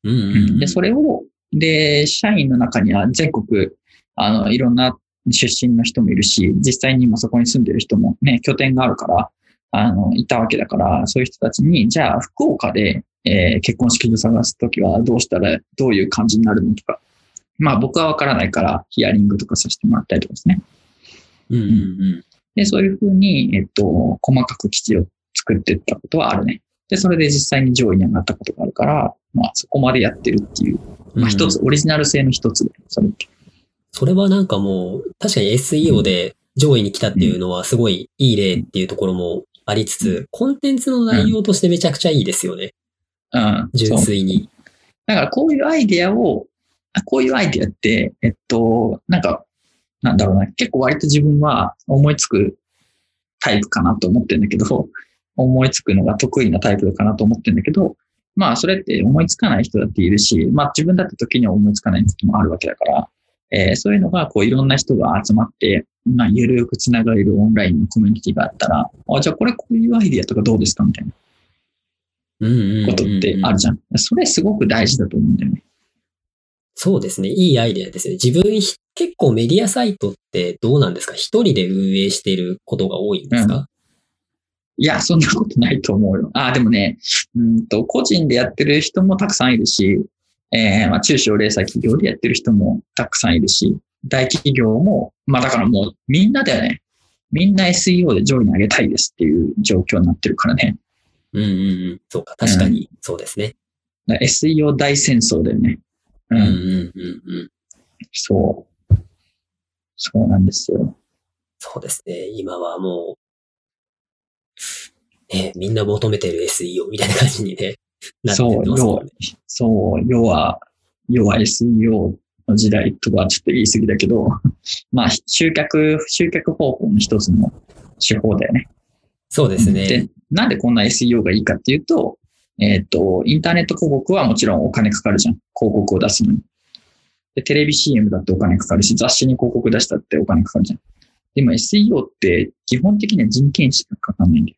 うんうんうんで、それを、で、社員の中には全国、あの、いろんな出身の人もいるし、実際に今そこに住んでる人もね、拠点があるから、あの、いたわけだから、そういう人たちに、じゃあ、福岡で、えー結婚式場探すときはどうしたら、どういう感じになるのとか。まあ、僕はわからないから、ヒアリングとかさせてもらったりとかですね。うんうんうん。で、そういうふうに、えっと、細かく記事を作っていったことはあるね。で、それで実際に上位に上がったことがあるから、まあ、そこまでやってるっていう、まあ、一つ、オリジナル性の一つで、それ。それはなんかもう、確かに SEO で上位に来たっていうのはすごいいい例っていうところもありつつ、コンテンツの内容としてめちゃくちゃいいですよね。うん。純。粋に。だから、こういうアイデアを、あこういうアイデアって、えっと、なんか、なんだろうな、結構割と自分は思いつくタイプかなと思ってるんだけど、思いつくのが得意なタイプかなと思ってるんだけど、まあ、それって思いつかない人だっているし、まあ、自分だって時には思いつかないこともあるわけだから、えーそういうのが、こう、いろんな人が集まって、まあ、ゆるくつながれるオンラインのコミュニティがあったら、あ、じゃあこれこういうアイディアとかどうですかみたいなうんうんうんうんことってあるじゃん。それすごく大事だと思うんだよね。そうですね。いいアイデアですね。自分ひ、結構メディアサイトってどうなんですか？一人で運営していることが多いんですか、いや、そんなことないと思うよ。あ、でもね、うんと、個人でやってる人もたくさんいるし、えー、まあ、中小零細企業でやってる人もたくさんいるし、大企業も、まあだからもうみんなだよね。みんな SEO で上位に上げたいですっていう状況になってるからね。うんうんうん。そうか、確かに、そうですね。SEO 大戦争だよね。う。うんんうんうんうん。そう。そうなんですよ。そうですね。今はもう、ね、みんな求めてる SEO みたいな感じにね、なってますね。、そう、要は、要は SEO の時代とはちょっと言い過ぎだけど、(laughs) まあ、集客、集客方法の一つの手法だよね。そうですねで。、なんでこんな SEO がいいかっていうと、えっ、と、インターネット広告はもちろんお金かかるじゃん。広告を出すのに。で、テレビ CM だってお金かかるし、雑誌に広告出したってお金かかるじゃん。でも SEO って基本的には人件費しかかかんないんだよ。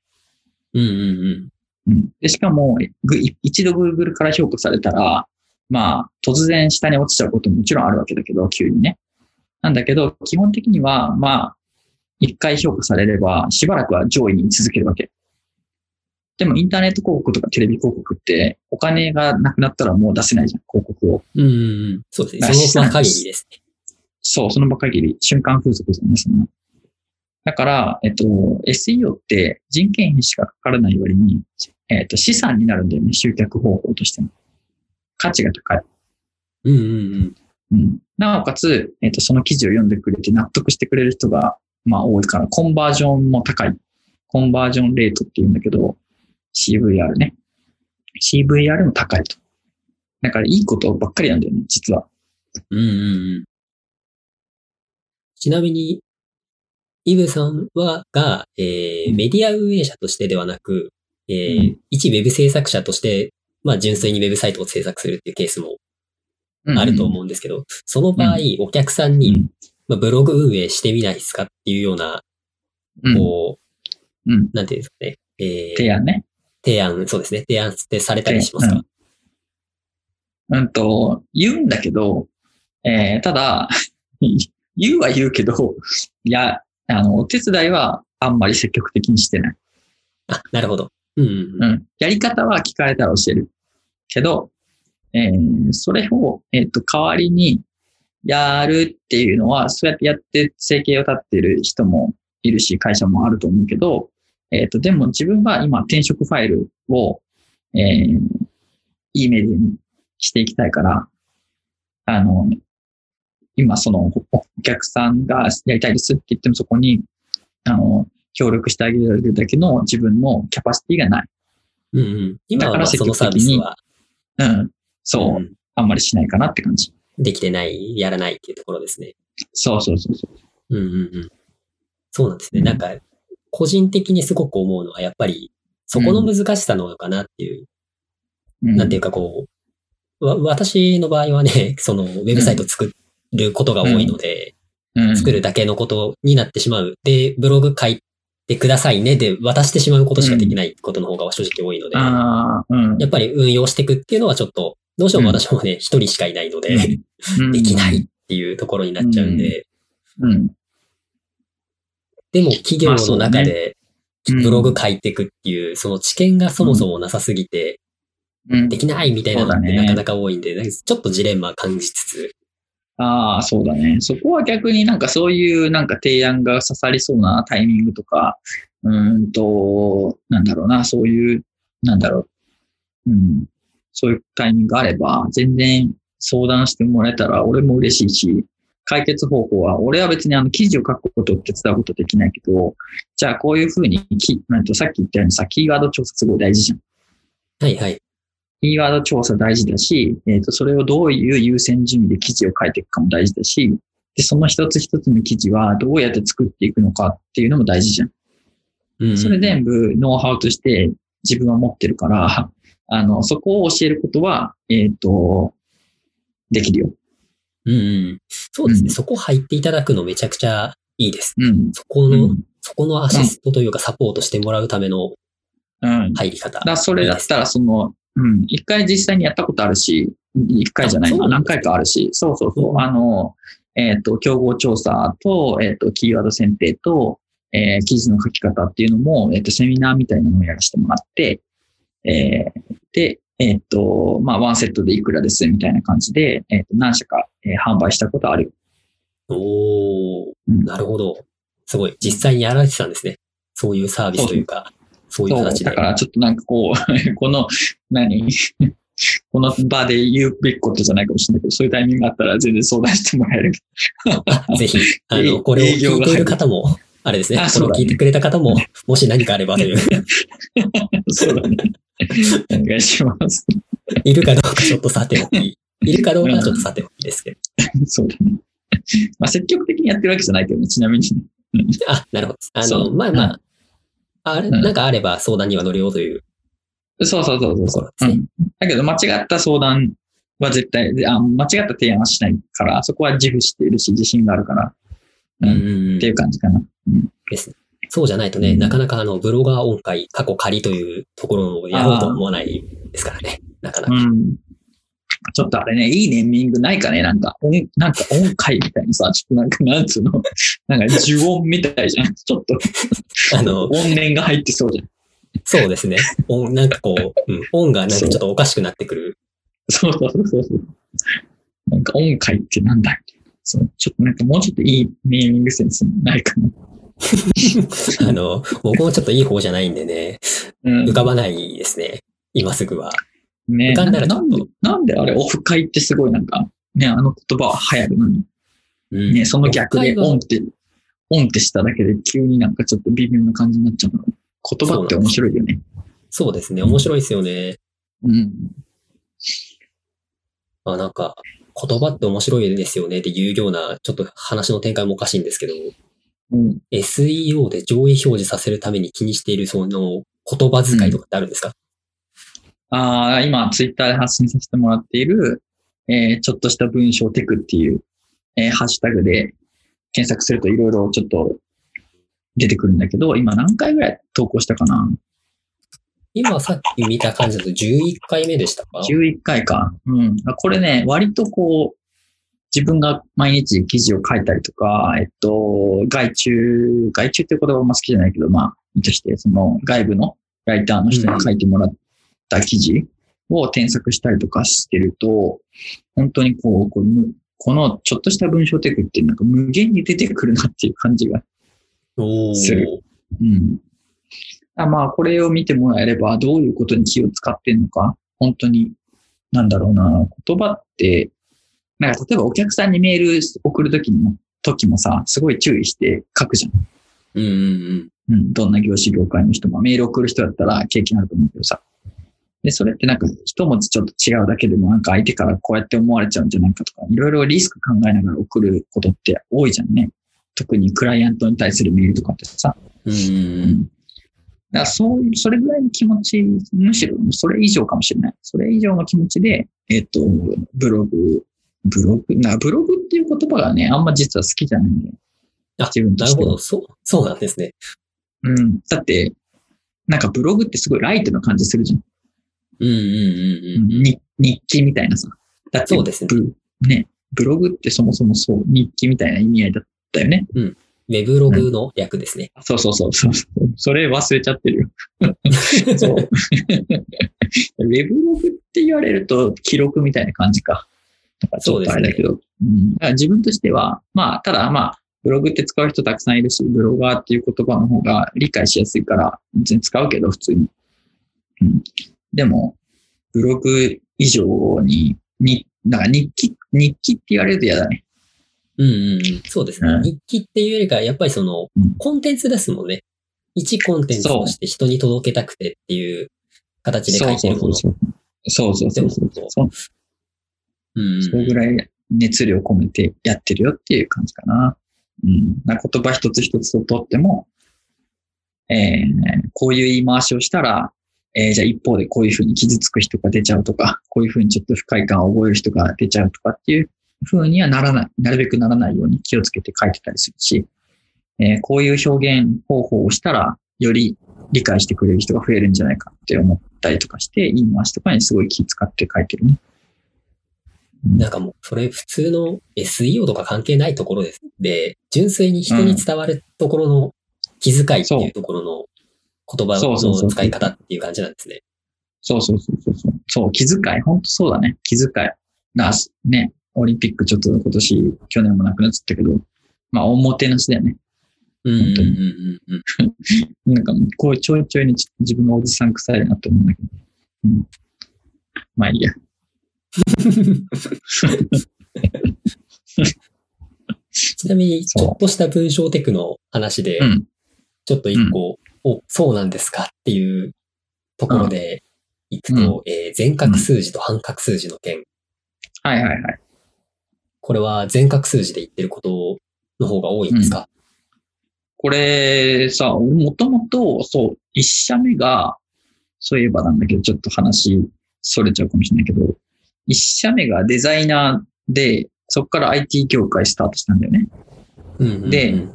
うんうんうん。うん。で、しかも、ぐ一度 Google から評価されたら、まあ、突然下に落ちちゃうことももちろんあるわけだけど、急にね。なんだけど、基本的には、まあ、一回評価されれば、しばらくは上位に居続けるわけ。でも、インターネット広告とかテレビ広告って、お金がなくなったらもう出せないじゃん、広告を。うんうんうん。そうですね。らその場限りですね。そう、その場限り、瞬間風速ですよね、その。だから、えっと、SEO って人件費しかかからない割に、えっと、資産になるんだよね、集客方法としても。価値が高い。うんうんうん。うん。なおかつ、えっと、その記事を読んでくれて納得してくれる人が、まあ多いから、コンバージョンも高い。コンバージョンレートって言うんだけど、CVR ね。CVR も高いと。だからいいことばっかりなんだよね、実は。うんうんうん。ちなみに、イブさんは、が、えー、メディア運営者としてではなく、えーうん。一ウェブ制作者として、まあ、純粋にウェブサイトを制作するっていうケースもうん。あると思うんですけど、その場合、お客さんに、うん。まあ、ブログ運営してみないですかっていうような、うん。こう、うん。なんていうんですかね、えー提案ね。提案、そうですね、提案ってされたりしますか、うんと、言うんだけど、えー、ただ、(laughs) 言うは言うけど、いや、あの、お手伝いはあんまり積極的にしてない。あ、なるほど。うんうん。やり方は聞かれたら教える。けど、えー、それを、えっ、と、代わりにやるっていうのは、そうやってやって生計を立っている人もいるし、会社もあると思うけど、えっ、と、でも自分は今転職ファイルを、えー、いいメディアにしていきたいから、あの、今そのお客さんがやりたいですって言ってもそこに、あの、協力してあげられるだけの自分のキャパシティがない。うんうん。今はそのサービスは、うん。そう、んあんまりしないかなって感じ。できてない、やらないっていうところですね。そうそうそうそう。うんうんうん。そうなんですね。うんなんか、個人的にすごく思うのは、やっぱり、そこの難しさなのかなっていう、うん、なんていうかこう、わ、私の場合はね、その、ウェブサイト作ることが多いので、うん、作るだけのことになってしまう。で、ブログ書いてくださいね。で渡してしまうことしかできないことの方が正直多いので。やっぱり運用していくっていうのはちょっと、どうしても私もね、一人しかいないので、うん。できないっていうところになっちゃうんで、うん。でも企業の中でうん。ブログ書いていくっていう、その知見がそもそもなさすぎて、うん。できないみたいなのってなかなか多いんで、ちょっとジレンマ感じつつ、ああ、そうだね。そこは逆になんかそういうなんか提案が刺さりそうなタイミングとか、うんと、なんだろうな、そういう、なんだろう、うん、そういうタイミングがあれば、全然相談してもらえたら俺も嬉しいし、解決方法は、俺は別にあの記事を書くことって手伝うことできないけど、じゃあこういうふうにき、なんとさっき言ったようにさ、キーワード調査すごい大事じゃん。はいはい。キーワード調査大事だし、えっ、と、それをどういう優先順位で記事を書いていくかも大事だし、で、その一つ一つの記事はどうやって作っていくのかっていうのも大事じゃん。うんうんそれ全部ノウハウとして自分は持ってるから、あの、そこを教えることは、えっ、と、できるよ。うんうん。そうですね、うんそこ入っていただくのめちゃくちゃいいです。うん。そこの、うん。そこのアシストというかサポートしてもらうためのうん。入り方。だそれだったら、その、うん、一回実際にやったことあるし、一回じゃないな。何回かあるし。そうそうそうう。んあの、えっ、と、競合調査と、えっ、と、キーワード選定と、えー記事の書き方っていうのも、えっ、と、セミナーみたいなのをやらせてもらって、えーで、えっ、と、まあ、ワンセットでいくらですみたいな感じで、えっ、と、何社か、えー販売したことあるよ。おー、うんなるほど。すごい。実際にやられてたんですね。そういうサービスというか、そういう形でだ。からちょっとなんかこう、(laughs) この、何？(laughs) この場で言うべきことじゃないかもしれないけど、そういうタイミングがあったら全然相談してもらえる。(laughs) ぜひ、あ営の、これを聞いている方も、あれですね、これを聞いてくれた方も、もし何かあればという、そうだね。お願いします。いるかどうかちょっとさておき、いるかどうかはちょっとさておきですけど。そうだね。まあ積極的にやってるわけじゃないけどね、ちなみにね。あ、なるほど。あの、まあまあ、あれ、うんなんかあれば相談には乗るよというそうそうそうそうね。うん。だけど間違った相談は絶対、あ間違った提案はしないから、そこは自負しているし、自信があるから、うんうんうんうんっていう感じかな。ですね。そうじゃないとね、うんなかなかあの、ブロガー音階、過去仮というところをやろうと思わないですからね。なかなか。うん。ちょっとあれね、いいネーミングないかねなんか、音、なんか音階みたいにさ、ちょっとなんか、なんつうの、(laughs) なんか呪音みたいじゃん。(laughs) ちょっとあの、音念が入ってそうじゃん。そうですね。音、なんかこう、うん、音がなんかちょっとおかしくなってくる。そうそうそうそう。なんか音階ってなんだっけ？そう、ちょっとなんかもうちょっといいネーミングセンスないかな。(laughs) あの、僕もちょっといい方じゃないんでね、うん浮かばないですね。今すぐは。ね浮かんなんで、なんであれ、オフ会ってすごいなんか、ね、あの言葉は流行るのに、うんね、その逆でオンって、オンってしただけで急になんかちょっと微妙な感じになっちゃうの。言葉って面白いよね。そうですね。面白いですよね。うん。あ、なんか、言葉って面白いですよねっていうような、ちょっと話の展開もおかしいんですけど、うん。SEO で上位表示させるために気にしているその言葉遣いとかってあるんですか、ああ、今、ツイッターで発信させてもらっている、えーちょっとした文章テクっていう、えーハッシュタグで検索するといろいろちょっと出てくるんだけど、今何回ぐらい投稿したかな？今さっき見た感じだと11回目でしたか ?11 回か。うん。あこれね、割とこう、自分が毎日記事を書いたりとか、えっと、外注、外注っていう言葉はあんま好きじゃないけど、まあ、として、その外部のライターの人に書いてもらった記事を添削したりとかしてると、本当にこう、このこのちょっとした文章テクってなんか無限に出てくるなっていう感じがするうん。あまあ、これを見てもらえれば、どういうことに気を使ってんのか、本当に、なんだろうな、言葉って、なんか例えばお客さんにメール送るときも、時もさ、すごい注意して書くじゃん。うんうんうん。うん、どんな業種業界の人も、メール送る人だったら経験あると思うけどさ。で、それってなんか一文字ちょっと違うだけでもなんか相手からこうやって思われちゃうんじゃないかとか、いろいろリスク考えながら送ることって多いじゃんね。特にクライアントに対するメールとかってさ。うん。だからそういう、それぐらいの気持ち、むしろそれ以上かもしれない。それ以上の気持ちで、えっと、ブログ、ブログ、な、ブログっていう言葉がね、あんま実は好きじゃないんだよ。あ自分なるほど。そう、そうなんですね。うん。だって、なんかブログってすごいライトな感じするじゃん。うんうんうんうん。に日記みたいなさ。だそうですねブね。ブログってそもそもそう、日記みたいな意味合いだったよね。ウェブログの略ですね。そうそうそうそう。それ忘れちゃってるよ。(laughs) そう。(laughs) ウェブログって言われると記録みたいな感じか。だからちょっとあれだけど。うん、だから自分としては、まあ、ただまあ、ブログって使う人たくさんいるし、ブロガーっていう言葉の方が理解しやすいから、別に使うけど、普通に。うん、でも、ブログ以上に、に、なんか日記、日記って言われると嫌だね。うんうんうん。そうですね。うん日記っていうよりか、やっぱりそのうん、コンテンツですもんね。一コンテンツとして人に届けたくてっていう形で書いてるもの。そうそうそうそうそうそうそう。うんうんそれぐらい熱量込めてやってるよっていう感じかな。うん。な言葉一つ一つをとっても、えー、こういう言い回しをしたら、えー、じゃあ一方でこういうふうに傷つく人が出ちゃうとか、こういうふうにちょっと不快感を覚える人が出ちゃうとかっていうふうにはならない、なるべくならないように気をつけて書いてたりするし、えー、こういう表現方法をしたら、より理解してくれる人が増えるんじゃないかって思ったりとかして、言い回しとかにすごい気使って書いてるね。なんかもう、それ普通の SEO とか関係ないところです。で、純粋に人に伝わるところの気遣いっていうところの言葉の使い方っていう感じなんですね。そうそうそうそうそう。そう、気遣い。本当そうだね。気遣い。だね、オリンピックちょっと今年、去年もなくなっちゃったけど、まあ、おもてなしだよね。うんうんうんうんうん。(laughs) なんか、こうちょいちょいにち自分のおじさん臭いなって思うんだけど。うん。まあいいや。(laughs) ちなみに、ちょっとした文章テクの話で、うん。ちょっと一個、お、そうなんですかっていうところでいくと、えー全角数字と半角数字の件。はいはいはい。これは全角数字で言ってることの方が多いんですか、これさ、もともと、そう、一社目が、そういえばなんだけど、ちょっと話、それちゃうかもしれないけど、一社目がデザイナーで、そこから IT 業界スタートしたんだよね。うんうんうんで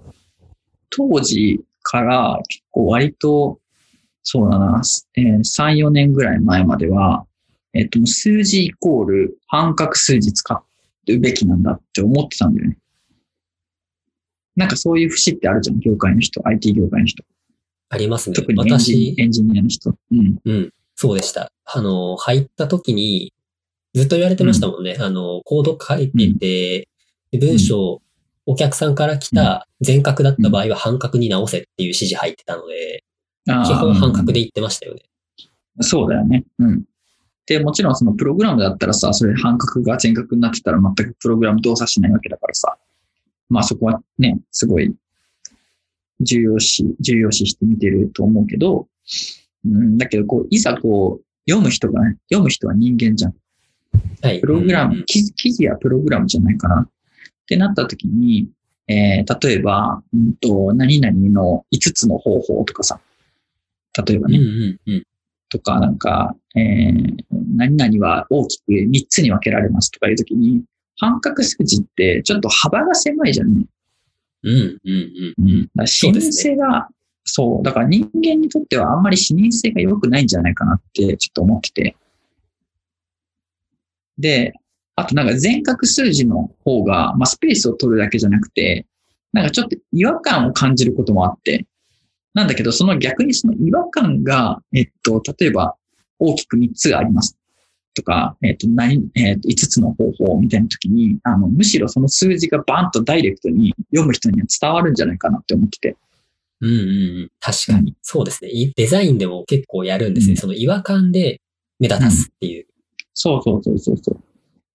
当時から結構割と、そうだな、えー3、4年ぐらい前までは、えっ、と、数字イコール半角数字使うべきなんだって思ってたんだよね。なんかそういう節ってあるじゃん、業界の人、IT 業界の人。ありますね。特にエンジエンジニアの人。うん。うん、そうでした。あの、入った時に、ずっと言われてましたもんね。あの、コード書いてて、で文章、お客さんから来た全角だった場合は半角に直せっていう指示入ってたので、基本半角で言ってましたよね。そうだよね。うん。で、もちろんそのプログラムだったらさ、それ半角が全角になってたら全くプログラム動作しないわけだからさ。まあそこはね、すごい重要視、重要視して見てると思うけど、うん、だけどこう、いざこう、読む人がね、読む人は人間じゃん。はい。プログラム、記事やプログラムじゃないかな。ってなった時に、えー、例えば、うんと、何々の5つの方法とかさ、例えばね、うんうんうん。とか、なんか、えー、何々は大きく3つに分けられますとかいうときに、半角数字ってちょっと幅が狭いじゃんね。うんうんうん。うん。だ視認性が、そう,、だから人間にとってはあんまり視認性が良くないんじゃないかなってちょっと思ってて。で、あとなんか全角数字の方が、まあ、スペースを取るだけじゃなくて、なんかちょっと違和感を感じることもあって、なんだけど、その逆にその違和感が、えっと、例えば大きく3つあります。とか、えっと、何、えっと、5つの方法みたいな時に、あの、むしろその数字がバンとダイレクトに読む人には伝わるんじゃないかなって思ってて。うんうんうん。確かに。そうですね。いデザインでも結構やるんですね。うんその違和感で目立たすっていう。そうそうそうそうそう。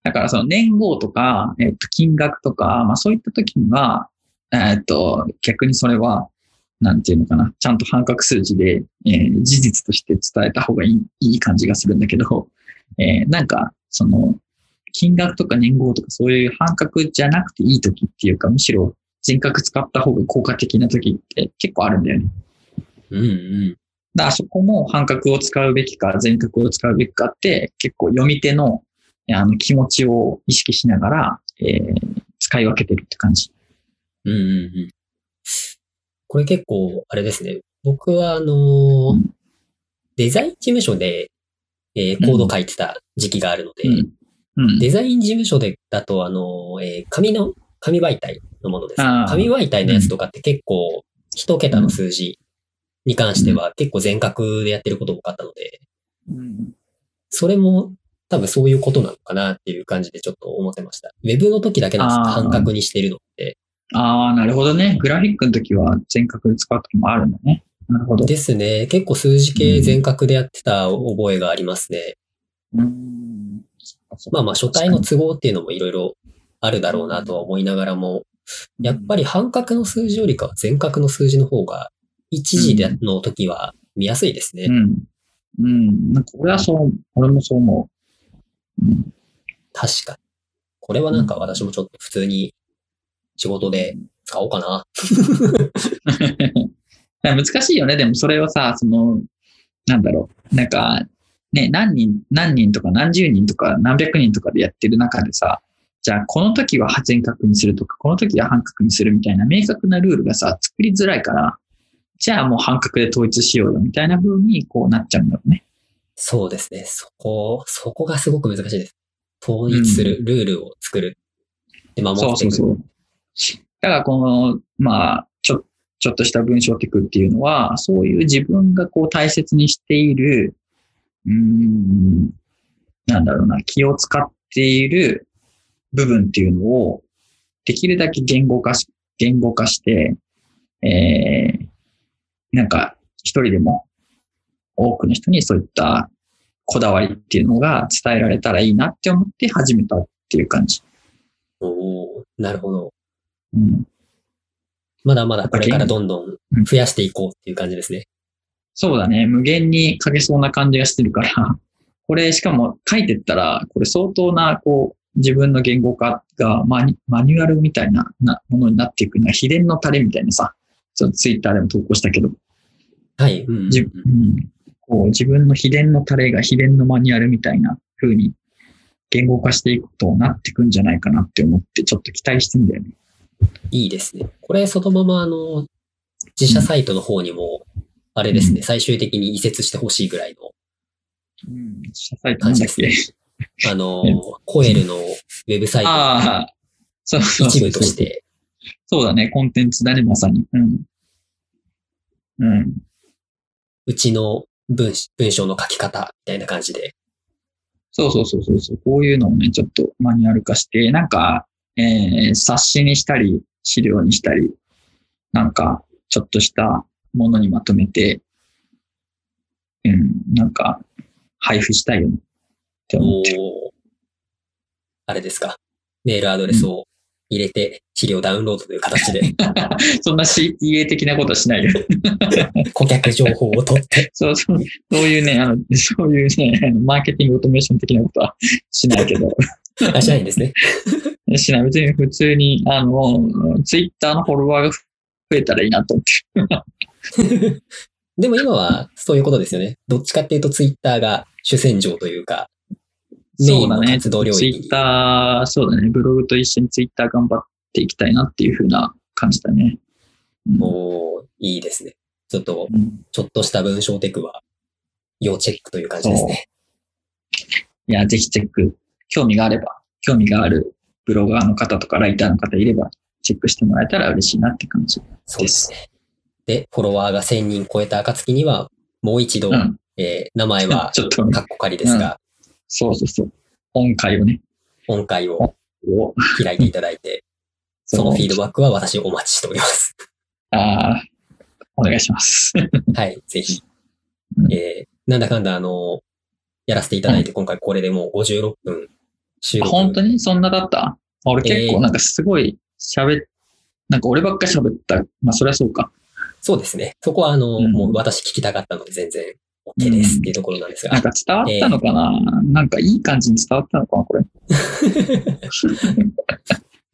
だからその年号とか、えっと、金額とか、まあそういった時には、えっと、逆にそれは、なんていうのかな、ちゃんと半角数字で、えー事実として伝えた方がいいいい感じがするんだけど、えーなんか、その、金額とか年号とかそういう半角じゃなくていい時っていうか、むしろ全角使った方が効果的な時って結構あるんだよね。うんうん。だからそこも半角を使うべきか、全角を使うべきかって、結構読み手のあの気持ちを意識しながら、えー使い分けてるって感じ。うんうんうん。これ結構、あれですね。僕は、あのーうんデザイン事務所で、えーコード書いてた時期があるので、うん。うん。デザイン事務所で、だと、あのーえー紙の、紙媒体のものです。紙媒体のやつとかって結構、一桁の数字に関しては結構全角でやってること多かったので、うんそれも多分そういうことなのかなっていう感じでちょっと思ってました。ウェブの時だけなんです半角にしてるのって。ああ、なるほどね。グラフィックの時は全角で使う時もあるんだね。なるほど。ですね。結構数字系全角でやってた覚えがありますね。うん。まあまあ書体の都合っていうのもいろいろあるだろうなとは思いながらも、やっぱり半角の数字よりかは全角の数字の方が一時での時は見やすいですね。うん。うん。なんか俺はそう、俺もそう思う。確かに。これはなんか私もちょっと普通に仕事で使おうかな。(laughs) 難しいよね。でもそれをさ、その、なんだろう。なんか、ね、何人、何人とか何十人とか何百人とかでやってる中でさ、じゃあこの時は全角にするとか、この時は半角にするみたいな明確なルールがさ、作りづらいから、じゃあもう半角で統一しようよみたいな風にこうなっちゃうんだろうね。そうですね。そこ、そこがすごく難しいです。統一する、ルールを作る。で、守っていく。そうそう。だからこの、まあ、ちょ、ちょっとした文章テクっていうのは、そういう自分がこう大切にしている、うーん、なんだろうな、気を使っている部分っていうのを、できるだけ言語化し、言語化して、えー、なんか一人でも多くの人にそういったこだわりっていうのが伝えられたらいいなって思って始めたっていう感じ。おーなるほど。うん、まだまだこれからどんどん増やしていこうっていう感じですね。そうだね。無限に書けそうな感じがしてるから、(laughs) これしかも書いてったら、これ相当な、こう、自分の言語化がマニマニュアルみたいななものになっていくのは秘伝のタレみたいなさ、ちょっとツイッターでも投稿したけど、はい。うん、こう自分の秘伝のタレが秘伝のマニュアルみたいな風に言語化していくとなってくんじゃないかなって思って、ちょっと期待してんだよね。いいですね。これそのままあの、自社サイトの方にも、あれですね、う最終的に移設してほしいぐらいの、うん。社サイトなんだっけ？あの、コエルのウェブサイトの一部として、そうだね、コンテンツだね、まさに。うん。うん。うちの文文章の書き方みたいな感じで、そうそうそうそうそう。こういうのをね、ちょっとマニュアル化して、なんか、えー、冊子にしたり、資料にしたり、なんか、ちょっとしたものにまとめて、うん、なんか、配布したいよねって思ってる。あれですか、メールアドレスを入れて資料ダウンロードという形で (laughs) そんな CTA 的なことはしないよ。(laughs) 顧客情報を取って、そうそう、そういうね、あの、そういうね、マーケティングオートメーション的なことはしないけど、あ、しないんですね。(laughs) しない。別に普通に、あの、ツイッターのフォロワーが増えたらいいなと思ってでも今はそういうことですよね。どっちかっていうとツイッターが主戦場というか、メインの活動領域にツイッター、そうだね。ブログと一緒にツイッター頑張っていきたいなっていう風な感じだね。うんもういいですね。ちょっと、うんちょっとした文章テクは要チェックという感じですね。いや、ぜひチェック、興味があれば、興味があるブロガーの方とかライターの方いれば、チェックしてもらえたら嬉しいなって感じ。そうですね。で、フォロワーが1000人超えた暁には、もう一度、うん。えー名前は (laughs) ちょっとね、カッコ仮ですが、そうそうそう。音階をね、音階をを開いていただいて、(laughs) そのフィードバックは私お待ちしております。ああ、お願いします。(laughs) はい、ぜひう。んえーなんだかんだ、あの、やらせていただいて、今回これでもう56分収あ録。本当に？そんなだった？俺結構なんかすごい喋っ、なんか俺ばっかり喋った。まあそりゃそうか。そうですね。そこは、あの、うんもう私聞きたかったので全然 OK ですっていうところなんですが。なんか伝わったのかな、なんかいい感じに伝わったのかなこれ。(laughs)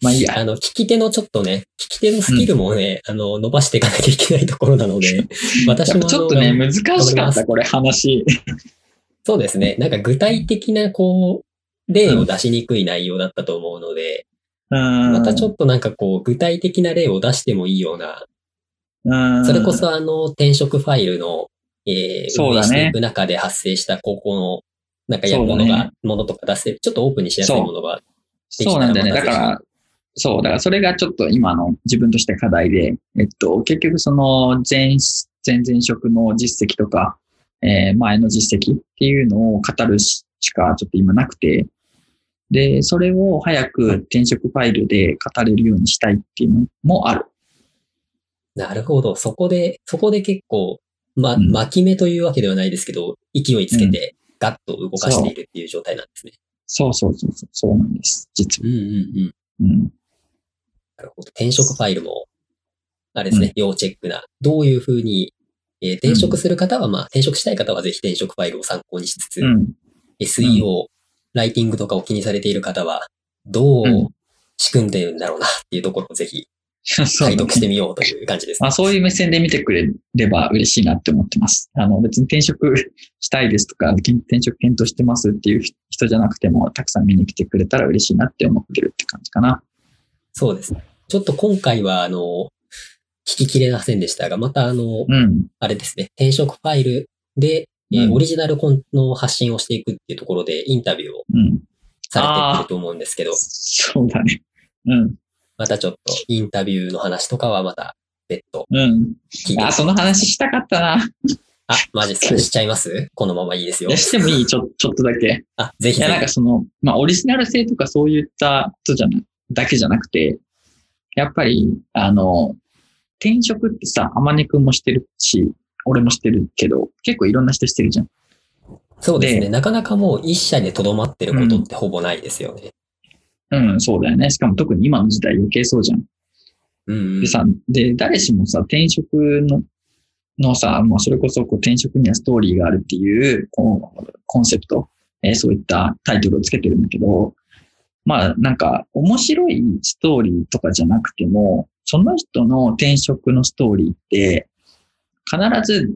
まあいいや。あの、聞き手のちょっとね、聞き手のスキルもね、あの、伸ばしていかなきゃいけないところなので、(laughs) 私もちょっとね、難しかった、これ話。そうですね。なんか具体的な、こう、例を出しにくい内容だったと思うので、うん。またちょっとなんかこう、具体的な例を出してもいいような、うん。それこそあの、転職ファイルの、えー、そうだね運営していく中で発生した高校の、なんかやるものが、ねものとか出せる、ちょっとオープンにしやすいものが、そうなんだよね。だから、そう、だからそれがちょっと今の自分として課題で、えっと、結局その前、前々職の実績とか、えー前の実績っていうのを語るししかちょっと今なくて、で、それを早く転職ファイルで語れるようにしたいっていうのもある。なるほど。そこで、そこで結構、ま、うん巻き目というわけではないですけど、勢いつけて、ガッと動かしているっていう状態なんですね。そうそうそうそう、そうなんです。実は。うんうんうん。うん。なるほど。転職ファイルも、あれですね、要チェックな。どういうふうに、えー転職する方は、まあ、転職したい方はぜひ転職ファイルを参考にしつつ、うん。SEO、ライティングとかを気にされている方は、どうう仕組んでるんだろうなっていうところをぜひ (laughs) 解読してみようという感じです。まあそういう目線で見てくれれば嬉しいなって思ってます。あの別に転職したいですとか、転職検討してますっていう人じゃなくても、たくさん見に来てくれたら嬉しいなって思ってるって感じかな。そうですね。ちょっと今回は、あの、聞ききれませんでしたが、また、あの、うん。あれですね、転職ファイルで、えーうんオリジナルコンの発信をしていくっていうところでインタビューをうん。されてくると思うんですけど、そうだね。うん。またちょっとインタビューの話とかはまた別途うん。あ、その話したかったな。あ、マジっすか？(laughs) しちゃいます？このままいいですよいや、。してもいいちょ、ちょっとだけ。あ、ぜひいや、なんぜかその、まあ、オリジナル性とかそういったことじゃな、だけじゃなくて、やっぱり、あの、転職ってさ、あまねくんもしてるし、俺もしてるけど、結構いろんな人してるじゃん。ひ。そうですね。でなかなかもう一社でとどまってることってほぼないですよね。うん、そうだよね。しかも特に今の時代余計そうじゃん。うん、うんで。さ、で、誰しもさ、転職の、のさ、もうそれこそこう転職にはストーリーがあるっていう、こう、コンセプト、えーそういったタイトルをつけてるんだけど、まあなんか面白いストーリーとかじゃなくても、その人の転職のストーリーって、必ず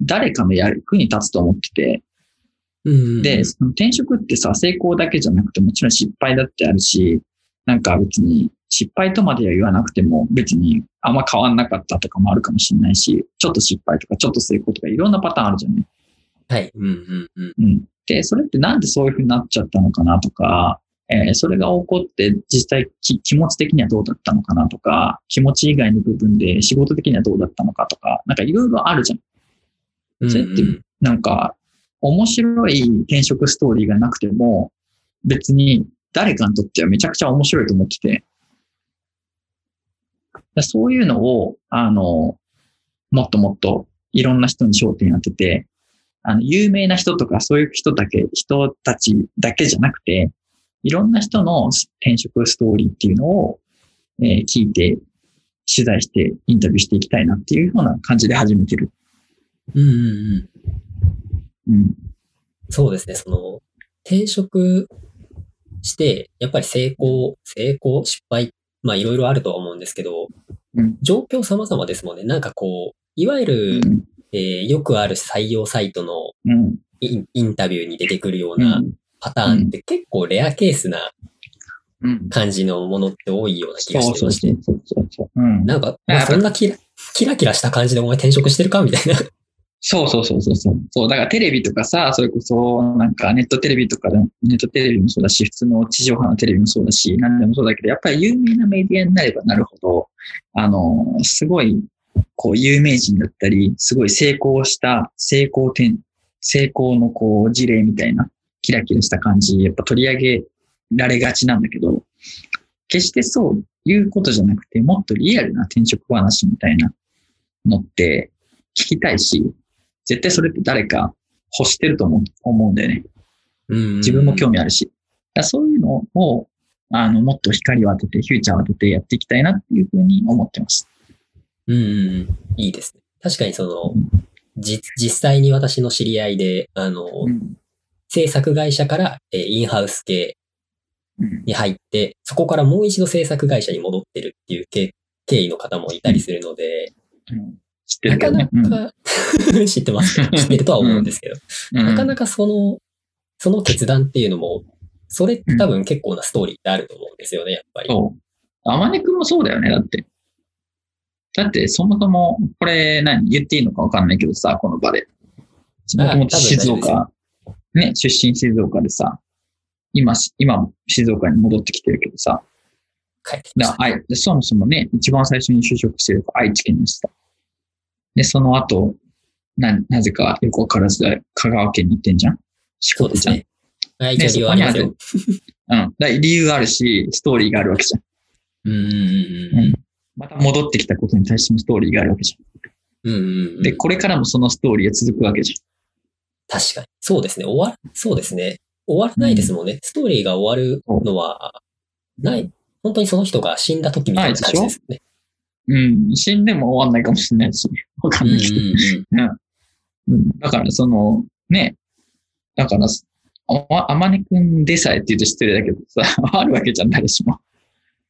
誰かの役に立つと思ってて、で、その転職ってさ、成功だけじゃなくてもちろん失敗だってあるし、なんか別に失敗とまでは言わなくても別にあんま変わんなかったとかもあるかもしれないし、ちょっと失敗とかちょっと成功とかいろんなパターンあるじゃんね。はい。うんうんうん。うん。で、それってなんでそういう風になっちゃったのかなとか、えーそれが起こって実際き気持ち的にはどうだったのかなとか、気持ち以外の部分で仕事的にはどうだったのかとか、なんかいろいろあるじゃん。うんそれってうんなんか、面白い転職ストーリーがなくても、別に誰かにとってはめちゃくちゃ面白いと思ってて、そういうのを、あの、もっともっといろんな人に焦点当てて、あの、有名な人とかそういう人だけ、人たちだけじゃなくて、いろんな人の転職ストーリーっていうのを、えー聞いて、取材してインタビューしていきたいなっていうような感じで始めてる。うんうんうん。うん。そうですね。その、転職して、やっぱり成功、成功、失敗、まあいろいろあるとは思うんですけど、うん状況様々ですもんね。なんかこう、いわゆる、うん。えーよくある採用サイトのうん。インタビューに出てくるようう。なんパターンって結構レアケースなうん。感じのものって多いような気がしてまして。なんか、やまあそんなキラキラした感じでお前転職してるかみたいな。そうそうそうそうそう。そう、だからテレビとかさ、それこそ、なんかネットテレビとかでも、ネットテレビもそうだし、普通の地上波のテレビもそうだし、何でもそうだけど、やっぱり有名なメディアになればなるほど、あの、すごい、こう、有名人だったり、すごい成功した、成功点、成功のこう、事例みたいな、キラキラした感じ、やっぱ取り上げられがちなんだけど、決してそういうことじゃなくて、もっとリアルな転職話みたいなのって聞きたいし、絶対それって誰か欲してると思う思うんだよね。自分も興味あるし。だそういうのを、あの、もっと光を当てて、フューチャーを当ててやっていきたいなっていうふうに思ってます。うんうんうん。いいですね。確かにその、じ、実際に私の知り合いで、あの、うん。制作会社から、えーインハウス系うん。に入って、そこからもう一度制作会社に戻ってるっていう経経緯の方もいたりするので、知ってなかるけどねな。か、知ってます。(laughs) 知ってるとは思うんですけど、うんなかなかその、その決断っていうのも、それって多分結構なストーリーってあると思うんですよね、やっぱり。そう。あまねくんもそうだよね、だって。だって、そもそも、これ何、言っていいのかわかんないけどさ、この場で。もともと静岡、ね、出身静岡でさ、今、今、静岡に戻ってきてるけどさ、帰ってきました。だあいでそもそもね、一番最初に就職してる愛知県でした。で、その後、な、なぜかよくわからず香川県に行ってんじゃん？四国じゃん。ね。はい、ね一応理由ありますよ。(laughs) うん。だ理由があるし、ストーリーがあるわけじゃん。うんうんうんうんまた戻ってきたことに対してのストーリーがあるわけじうん。うんうんうゃん。ん。で、これからもそのストーリーが続くわけじ確かに。そうですね。終わる、そうですね。終わらないですもんね。ストーリーが終わるのは、ない。本当にその人が死んだ時みたいな感じですよね。うん。死んでも終わんないかもしれないし、(laughs) わかうんんないけど。うん。だから、その、ね、だから、ああまねくんでさえって言うと失礼だけどさ、(laughs) あるわけじゃん、誰しも。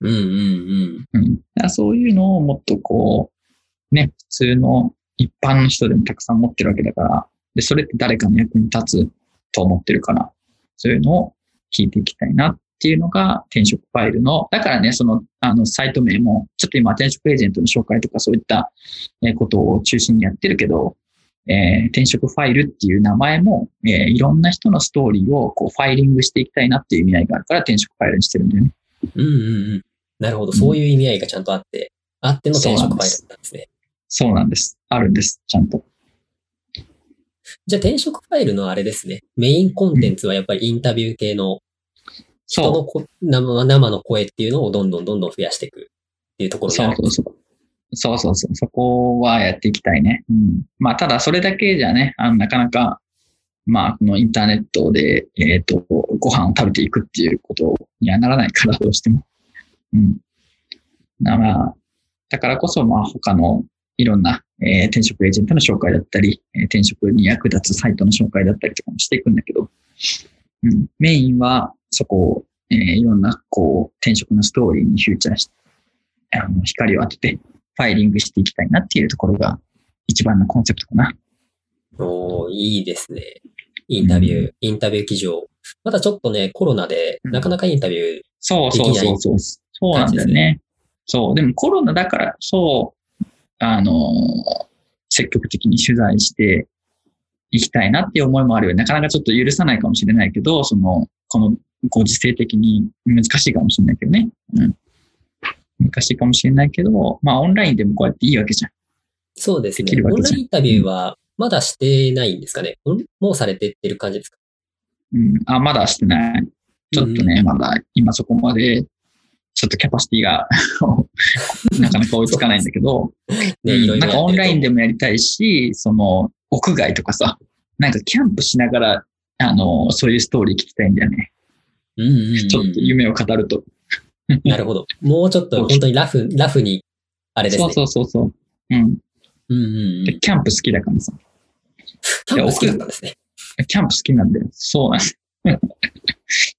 うんうんうん。だからそういうのをもっとこう、ね、普通の一般の人でもたくさん持ってるわけだから、で、それって誰かの役に立つと思ってるから、そういうのを聞いていきたいなっていうのが転職ファイルの、だからね、その、あの、サイト名も、ちょっと今転職エージェントの紹介とかそういったえーことを中心にやってるけど、えー転職ファイルっていう名前も、えーいろんな人のストーリーをこうファイリングしていきたいなっていう意味合いがあるから転職ファイルにしてるんだよね。うんうんうん。なるほど。そういう意味合いがちゃんとあって、あっての転職ファイルだったんですね。そうなんです。あるんです。ちゃんと。じゃあ転職ファイルのあれですね。メインコンテンツはやっぱりインタビュー系の人そのこ生生の声っていうのをどんどんどんどん増やしていくっていうとこう。ろにあるそうそうそう。そうそうそう。そこはやっていきたいね。うん。まあ、ただそれだけじゃね、あのなかなか、まあ、このインターネットで、えっ、と、ご飯を食べていくっていうことにはならないから、どうしても。うん。だから、だからこそ、まあ、他のいろんな、えー転職エージェントの紹介だったり、えー転職に役立つサイトの紹介だったりとかもしていくんだけど、うん、メインはそこを、えーいろんな、こう、転職のストーリーにフューチャーして、あの、光を当てて、ファイリングしていきたいなっていうところが一番のコンセプトかな。おーいいですね。インタビュー、インタビュー記事を。まだちょっとね、コロナで、なかなかインタビュー、そうそうそうそう。そうなんだよね。そう。でもコロナだから、そう、あのー積極的に取材していきたいなっていう思いもあるよ。なかなかちょっと許さないかもしれないけど、その、このご時世的に難しいかもしれないけどね。うん。難しいかもしれないけど、まあオンラインでもこうやっていいわけじゃん。そうですねオンラインインタビューはまだしてないんですかね？んもうされてってる感じですか？うん。あ、まだしてない。ちょっとね、まだ今そこまで、ちょっとキャパシティが (laughs) なかなか追いつかないんだけど、(laughs) ね、うんいろいろ。なんかオンラインでもやりたいし、その、屋外とかさ、なんかキャンプしながら、あの、そういうストーリー聞きたいんだよね。ちょっと夢を語ると。なるほど。もうちょっと本当にラフ、ラフに、あれですね。そうそうそうそう。うん。うんうんうん。でキャンプ好きだからさ。キャンプ好きだったんですね。キャンプ好きなんだよ。そうなんです。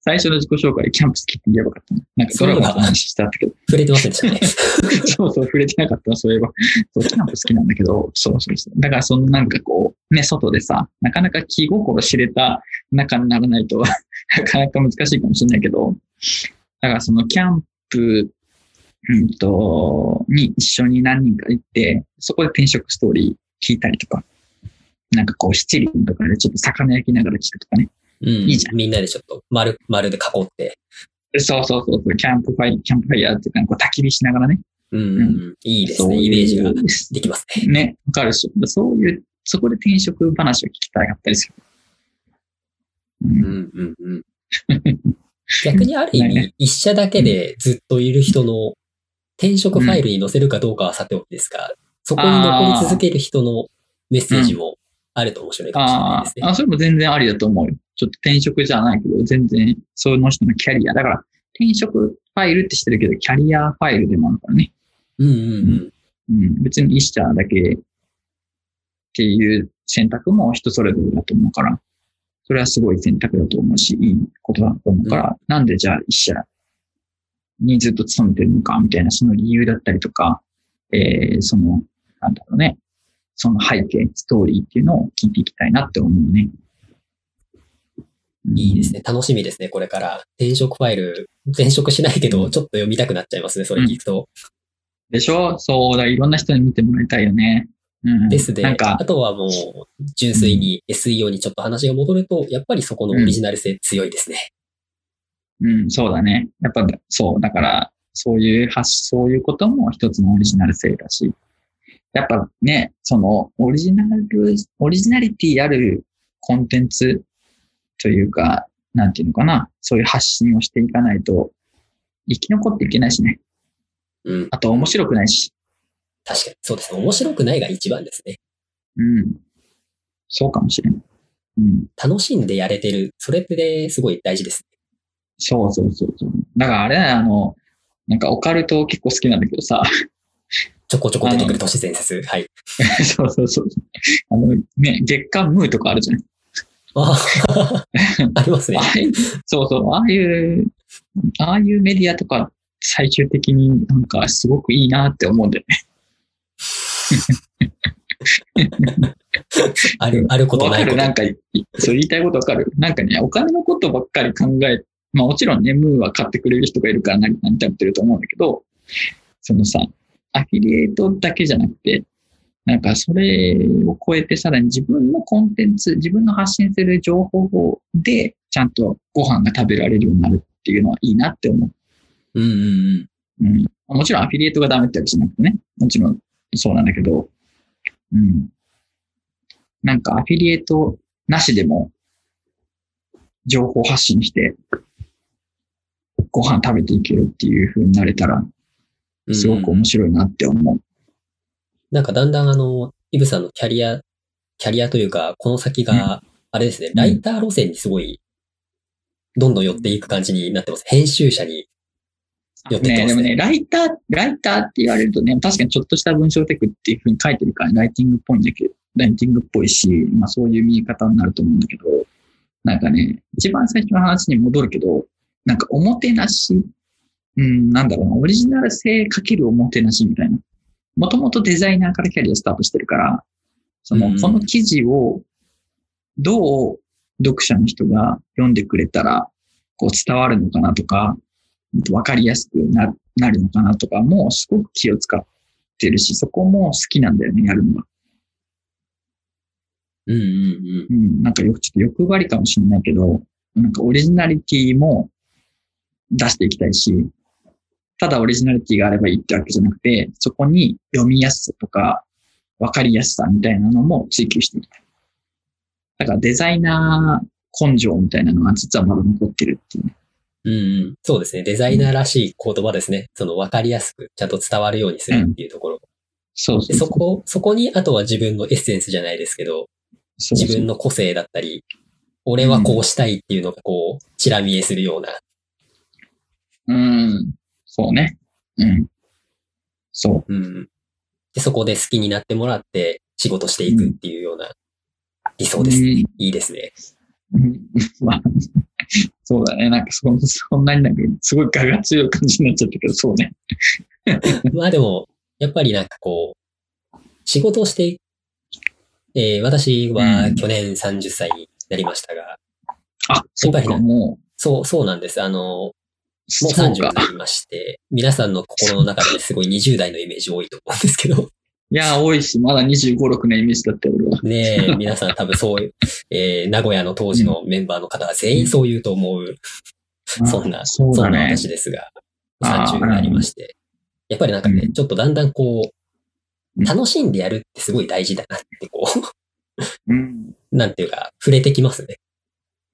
最初の自己紹介でキャンプ好きって言えばよかったな。なんかドラゴンの話してあったけど。触れてませんでしたね。(laughs) そうそう、触れてなかった、そういえば。そう、キャンプ好きなんだけど、そうそうそう。だから、そのなんかこう、ね、外でさ、なかなか気心知れた仲にならないと、(laughs) なかなか難しいかもしれないけど、だからそのキャンプ、うんと、に一緒に何人か行って、そこで転職ストーリー聞いたりとか、なんかこう七輪とかでちょっと魚焼きながら聞くとかね。うん。いいじゃんみんなでちょっと丸、丸で囲って。そうそうそうそう、キャンプファイ、キャンプファイヤーっていうか、こう焚き火しながらね。うんうんうん。いいですね。イメージができますね。ね、わかるでしょ。そういう、そこで転職話を聞きたかったりする。ううんんうんうん。(laughs) 逆にある意味、(laughs) 一社だけでずっといる人の転職ファイルに載せるかどうかはさておきですが、そこに残り続ける人のメッセージもあると面白いかもしれないあですねー。あ、それも全然ありだと思うよ。ちょっと転職じゃないけど、全然、その人のキャリア。だから、転職ファイルってしてるけど、キャリアファイルでもあるからね。うんうんうん。うん、別に一社だけっていう選択も人それぞれだと思うから、それはすごい選択だと思うし、いいことだと思うから、なんでじゃあ一社にずっと勤めてるのかみたいな、その理由だったりとか、えー、その、なんだろうね、その背景、ストーリーっていうのを聞いていきたいなって思うね。ね。いいですね。楽しみですね。これから。転職ファイル、転職しないけど、ちょっと読みたくなっちゃいますね。それ聞くと。でしょ？そうだ、いろんな人に見てもらいたいよね。うん。ですで、なんかあ、とはもう、純粋に SEO にちょっと話が戻ると、やっぱりそこのオリジナル性強いですね。うん、そうだね。やっぱ、そう、だから、そういう発、そういうことも一つのオリジナル性だし、やっぱね、その、オリジナル、オリジナリティあるコンテンツというか、なんていうのかな、そういう発信をしていかないと、生き残っていけないしね。うん。あと面白くないし。確かに。そうですね。面白くないが一番ですね。うん。そうかもしれない。うん。楽しんでやれてる。それってすごい大事です。そうそうそうそう。だからあれだよあの、なんかオカルト結構好きなんだけどさ、ちょこちょこ出てくる都市伝説。はい。(laughs) そうそうそう。あの、ね、月刊ムーとかあるじゃん。あ (laughs) ありますねあ。あいうそうそう、ああいう、ああいうメディアとか、最終的になんかすごくいいなって思うんだよね。(laughs) ある、あることわないこと。かる？なんか、いそう言いたいことわかる？なんかね、お金のことばっかり考え、まあもちろんね、ムーは買ってくれる人がいるから何何食べてると思うんだけど、そのさ、アフィリエイトだけじゃなくて、なんかそれを超えてさらに自分のコンテンツ、自分の発信する情報で、ちゃんとご飯が食べられるようになるっていうのはいいなって思う。うんうんうん。もちろんアフィリエイトがダメってわけじゃなくてね。もちろんそうなんだけど、うん。なんかアフィリエイトなしでも、情報発信して、ご飯食べていけるっていう風になれたら、すごく面白いなって思う。なんかだんだんあの、イブさんのキャリア、キャリアというか、この先が、あれですね、ライター路線にすごい、どんどん寄っていく感じになってます。編集者に寄ってね。ね、でもね、ライター、ライターって言われるとね、確かにちょっとした文章テクっていうふうに書いてるから、ライティングっぽいんだけど、ライティングっぽいし、まあそういう見え方になると思うんだけど、なんかね、一番最初の話に戻るけど、なんかおもてなし、うん、なんだろうな、オリジナル性かけるおもてなしみたいな。もともとデザイナーからキャリアスタートしてるから、その、この記事をどう読者の人が読んでくれたら、こう伝わるのかなとか、わかりやすくななるのかなとかもすごく気を使ってるし、そこも好きなんだよね、やるのが。うんうんうん。うん、なんかよく、ちょっと欲張りかもしれないけど、なんかオリジナリティも出していきたいし、ただオリジナリティがあればいいってわけじゃなくて、そこに読みやすさとか、わかりやすさみたいなのも追求していきたい。だからデザイナー根性みたいなのが実はまだ残ってるっていうね。うん、うん。そうですね。デザイナーらしい言葉ですね。そのわかりやすく、ちゃんと伝わるようにするっていうところ。うん、そうそうそこ、そこに、あとは自分のエッセンスじゃないですけど、そうそう自分の個性だったり、俺はこうしたいっていうのがこう、ちら見えするような。うん。そうね。うん。そう。うん。で、そこで好きになってもらって仕事していくっていうような理想ですね。うん、いいですね。うん、(laughs) まあ、そうだね。なんかそ、そんなになんか、すごい我が強い感じになっちゃったけど、そうね。(laughs) まあでも、やっぱりなんかこう、仕事をして、えー、私は去年30歳になりましたが、うん、あ、そうかもう。そう、そうなんです。あの、もう30になりまして、皆さんの心の中ですごい20代のイメージ多いと思うんですけど。(laughs) いや、多いし、まだ25、6年イメージだった俺は。ねえ、皆さん多分そういう、えー、名古屋の当時のメンバーの方は全員そう言うと思う、うん、そんな、そ、ね,、んな私ですが、30になりまして。やっぱりなんかね、うん、ちょっとだんだんこう、楽しんでやるってすごい大事だなってこう、うん、(laughs) なんていうか、触れてきますね。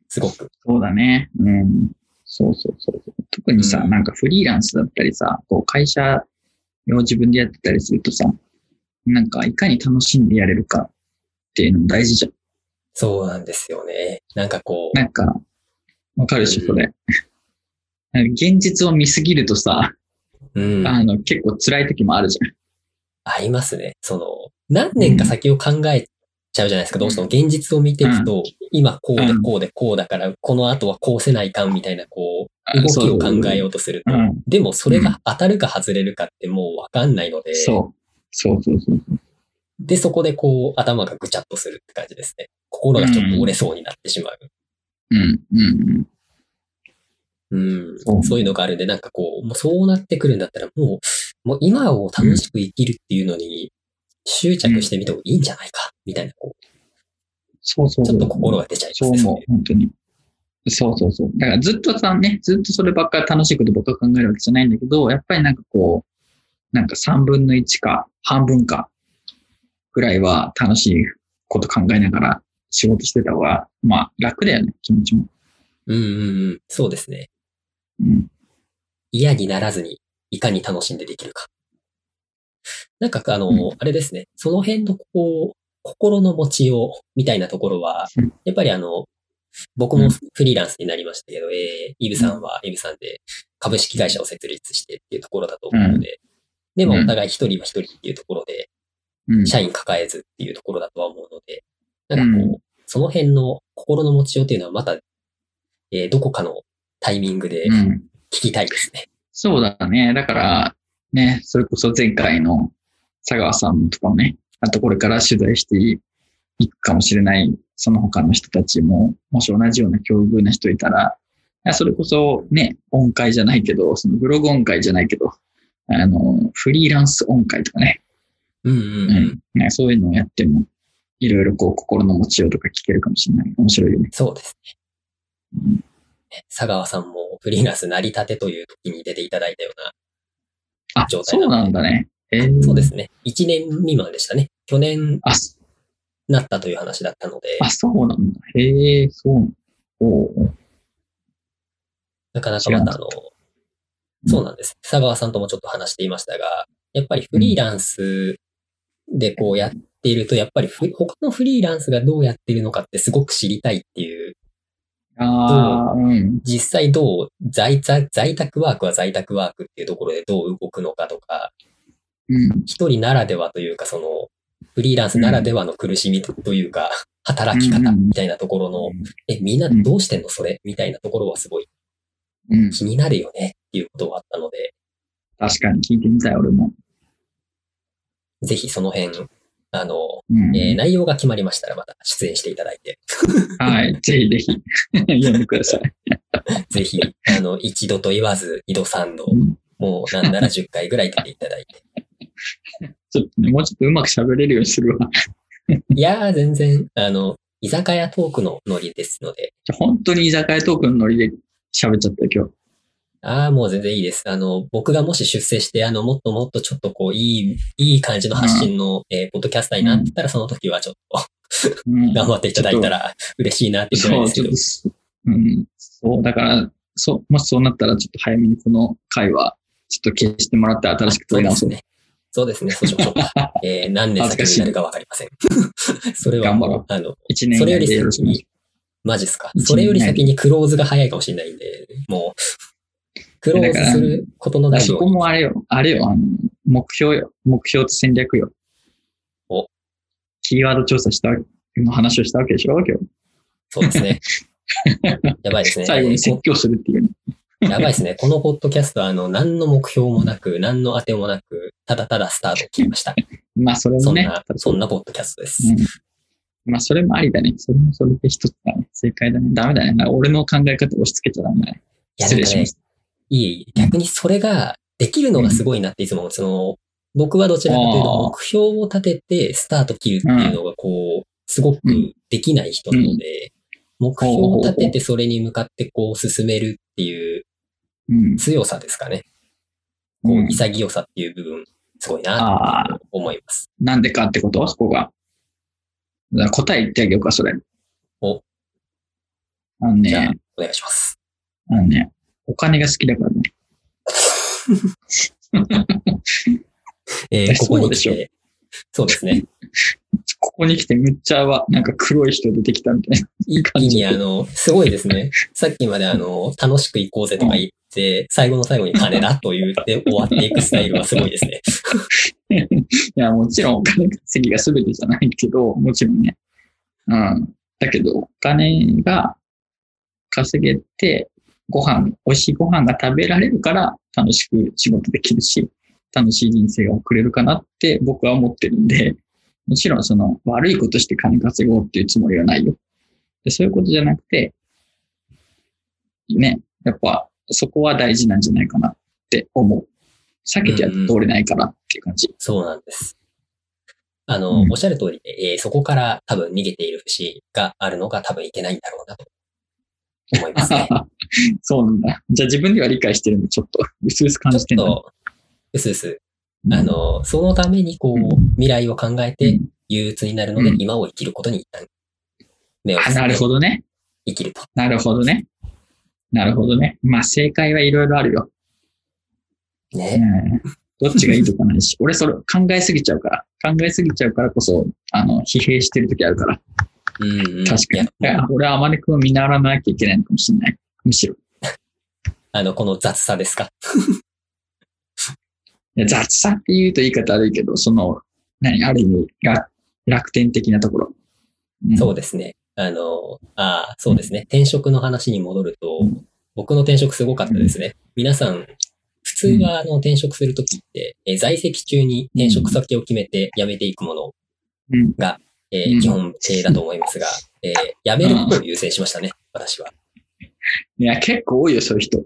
すごく。そうだね。うん。そうそうそう。特にさ、うん、なんかフリーランスだったりさ、こう会社を自分でやってたりするとさ、なんかいかに楽しんでやれるかっていうのも大事じゃん。そうなんですよね。なんかこう。なんか、わかるでしょ、これ。現実を見すぎるとさ、うん、あの、結構辛い時もあるじゃん。ありますね。その、何年か先を考えちゃうじゃないですか。どうしても現実を見ていくと、今こうでこうでこうだから、この後はこうせないかんみたいな、こう、動きを考えようとすると。でもそれが当たるか外れるかってもうわかんないので。そう。そうそうそう。で、そこでこう、頭がぐちゃっとするって感じですね。心がちょっと折れそうになってしまう。うん、うん、うん。そうそういうのがあるんで、なんかこう、もうそうなってくるんだったら、もう、もう今を楽しく生きるっていうのに、執着してみてもいいんじゃないか、みたいな、こう。そうそうちょっと心が出ちゃいますね。そう思う、本当に。そうそうそう。だからずっとさ、ね、ずっとそればっかり楽しいことばっか考えるわけじゃないんだけど、やっぱりなんかこう、なんか3分の1か、半分か、ぐらいは楽しいこと考えながら仕事してた方が、まあ楽だよね、気持ちも。うんうんうん。そうですね。うん。嫌にならずに、いかに楽しんでできるか。なんか、あの、うん、あれですね。その辺の、こう、心の持ちようみたいなところは、やっぱりあの、僕もフリーランスになりましたけど、うん、えー、イブさんはイブさんで株式会社を設立してっていうところだと思うので、でもお互い一人は一人っていうところで、社員抱えずっていうところだとは思うので、なんかこう、その辺の心の持ちようっていうのはまた、えー、どこかのタイミングで聞きたいですね。そうだね。だから、ね、それこそ前回の佐川さんとかもね、あとこれから取材していくかもしれない、その他の人たちも、もし同じような境遇な人いたら、それこそね、音階じゃないけど、そのブログ音階じゃないけど、あの、フリーランス音階とかね、うんうんうん。ね、そういうのをやっても、いろいろこう、心の持ちようとか聞けるかもしれない。面白いよね。そうですうんね。佐川さんもフリーランス成り立てという時に出ていただいたようなあ、状態そうなんだね。えー、そうですね。1年未満でしたね。去年なったという話だったので、あ、そうなんだ。へえ、そう。おうなかなかまたあの、そうなんです。佐川さんともちょっと話していましたが、やっぱりフリーランスでこうやっていると、やっぱりフ他のフリーランスがどうやっているのかってすごく知りたいっていう、ああ、うん。実際どう在在在宅ワークは在宅ワークっていうところでどう動くのかとか、うん。一人ならではというか、その、フリーランスならではの苦しみというか、働き方みたいなところの、え、みんなどうしてんのそれみたいなところはすごいうん。気になるよねっていうことがあったので、確かに聞いてみたい、俺も。ぜひその辺、あの、うん。えー内容が決まりましたらまた出演していただいて、はい。(laughs) ぜひぜひ、読んでください。ぜひ、あの、一度と言わず、二度三度、うんもうなんなら10回ぐらい出ていただいて。ちょっとね、もうちょっとうまく喋れるようにするわ。いやー、全然、あの、居酒屋トークのノリですので、本当に居酒屋トークのノリで喋っちゃったよ、今日。ああ、もう全然いいです。あの、僕がもし出世して、あの、もっともっとちょっとこう、いい、いい感じの発信の、えーポッドキャスターになってたら、その時はちょっとうん (laughs) 頑張っていただいたら嬉しいなっていうくらいそう、ですけどちょっと。す、うん。そう、だから、そう、もしそうなったら、ちょっと早めにこの回は、ちょっと消してもらって新しく撮り直そう。そうですね。そうですね。そうしましょう。(laughs) えー何年先になるかわかりません。(laughs) それはあの、一年以それより先に、マジっすか？それより先にクローズが早いかもしれないんで、もう、クローズすることのます。そこ。もあれよ、あれよ、あの、目標よ。目標と戦略よ。おキーワード調査した、の話をしたわけでしょ今日。そうですね。(laughs) やばいですね。最後に説教するっていうね。(laughs) やばいですね。このポッドキャストは、あの、何の目標もなく、何の当てもなく、ただただスタートを切りました。(laughs) まあ、それもね。そんな、そんなポッドキャストです。うん。まあ、それもありだね。それもそれで一つだね。正解だね。ダメだね。俺の考え方を押し付けちゃダメだね失礼しまし、た。いえいえ、逆にそれができるのがすごいなっていつも、その、僕はどちらかというと、目標を立ててスタート切るっていうのが、こう、すごくできない人なので、目標を立ててそれに向かってこう進めるっていううん。強さですかね。こう、うん潔さっていう部分、すごいなって思います。なんでかってこと？そこが。答え言ってあげようか、それ。お。あのじゃあね、、お願いします。あのね、お金が好きだからね。え (laughs) えー (laughs) ここに来て、そうですね。(laughs) ここに来てむっちゃは、なんか黒い人出てきたみたいな。一気にあの、すごいですね。さっきまであの、楽しく行こうぜとか言って、最後の最後に金だと言って終わっていくスタイルはすごいですね。いや、もちろんお金稼ぎが全てじゃないけど、もちろんね。うん。だけど、お金が稼げて、ご飯、美味しいご飯が食べられるから楽しく仕事できるし、楽しい人生が送れるかなって僕は思ってるんで、もちろんその悪いことして金稼ごうっていうつもりはないよ。でそういうことじゃなくて、ね、やっぱそこは大事なんじゃないかなって思う。避けてやって通れないからっていう感じ。そうなんです。あの、うんおっしゃる通りで、えーそこから多分逃げている節があるのが多分いけないんだろうなと思いますね。(laughs) そうなんだ。じゃあ自分では理解してるの、ちょっと、うすうす感ちょっじてんだ。と、うすうす、うんあ、の、そのためにこう未来を考えてうん憂鬱になるのでう、ん今を生きることに一旦、目をあなるほどね。生きると。なるほどね。なるほどね。まあ正解はいろいろあるよ。うね。ん。どっちがいいとかないし。俺それ考えすぎちゃうから。考えすぎちゃうからこそ、あの、疲弊してる時あるから。うん、うん。確かに。俺はあまねくんを見習わなきゃいけないのかもしれない。むしろ。あの、この雑さですか？(laughs) 雑さって言うと言い方悪いけど、その、何、ある意味が楽天的なところ。うんそうですね。あの、ああ、そうですね。転職の話に戻るとうん、僕の転職すごかったですね。皆さん、普通はあの転職するときって、えー在籍中に転職先を決めて辞めていくものうん。が、えーうん基本形だと思いますが、えー辞めることを優先しましたね、私は。いや、結構多いよ、そういう人。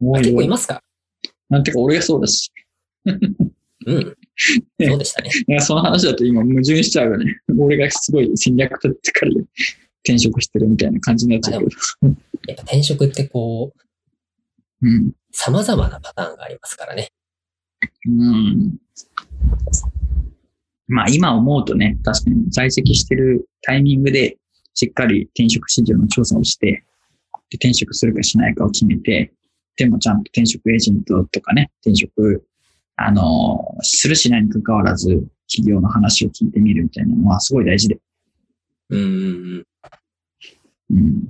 多あいよ結構いますか？なんてか、俺がそうだし。うん。(laughs) そうでしたね。いやその話だと今矛盾しちゃうよね。俺がすごい戦略立ってから転職してるみたいな感じになっちゃうけど。やっぱ転職ってこう、うん。様々なパターンがありますからね。うん。まあ今思うとね、確かに在籍してるタイミングでしっかり転職市場の調査をして、で転職するかしないかを決めて、でもちゃんと転職エージェントとかね、転職、あの、するしないに関わらず、企業の話を聞いてみるみたいなのはすごい大事で。うんうん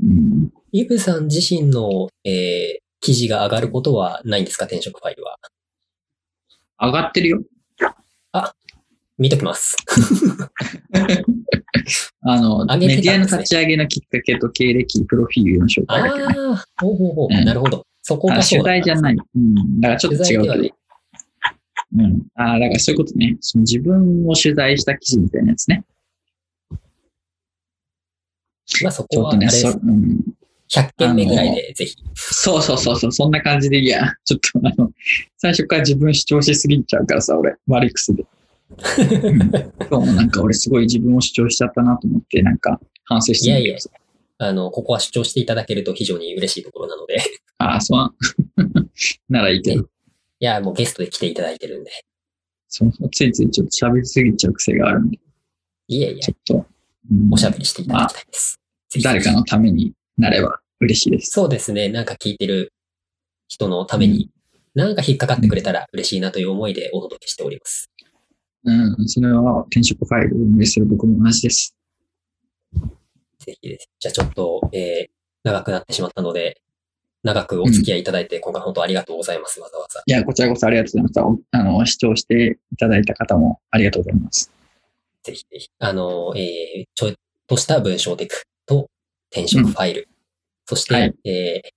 うん。イブさん自身の、えー記事が上がることはないんですか？転職ファイルは。上がってるよ。見ときます。(laughs) あの、上げメディアの立ち上げのきっかけと経歴、プロフィールの紹あ介だけね。あ、ほうほうほう。うんなるほど。そこあが取材じゃない。うん。だからちょっと違うけど。うん。ああ、だからそういうことね。その自分を取材した記事みたいなやつね。まあそこは、あちょっとね、それです。うん、100件目ぐらいでぜひ。そうそうそうそう、そんな感じでいいや。ちょっとあの、最初から自分主張しすぎちゃうからさ、俺、悪い癖で。うん今日もなんか俺すごい自分を主張しちゃったなと思って、なんか反省してるけどさ。あの、ここは主張していただけると非常に嬉しいところなので。いああ、そう。(laughs) ならいいけど。や、もうゲストで来ていただいてるんで。そうそうついついちょっと喋りすぎちゃう癖があるんで、いえいえち、ょっと、うんおしゃべりしていただきたいです。ぜひ誰かのためになれば嬉しいです。そうですね。なんか聞いてる人のために、なんか引っかかってくれたら嬉しいなという思いでお届けしております。うん、それは転職ファイルを運営する僕も同じです。ぜひです。じゃあちょっと、えー、長くなってしまったので、長くお付き合いいただいて、今回本当ありがとうございます。わざわざ。いや、こちらこそありがとうございました。おあの、視聴していただいた方もありがとうございます。ぜひぜひ。あの、えー、ちょっとした文章テクと転職ファイル。そして、はいえー、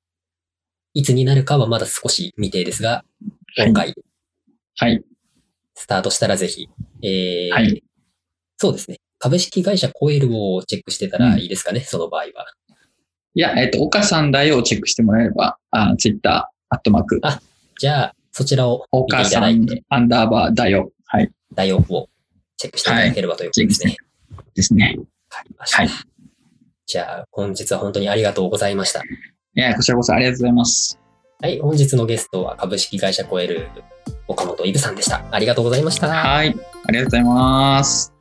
いつになるかはまだ少し未定ですが、今回はい。スタートしたらぜひ、えーはいそうですね。株式会社コエルをチェックしてたらいいですかね、その場合は。いや、えっと、岡さんだよをチェックしてもらえれば、あツイッター、アットマーク、あじゃあ、そちらを見ていた岡さんだいて、、アンダーバーだよ。はい。大王をチェックしていただければということですね。ですね。わかりました。はいじゃあ、本日は本当にありがとうございました。いや、こちらこそありがとうございます。はい、本日のゲストは株式会社コエル岡本イブさんでした。ありがとうございました。はい。ありがとうございます。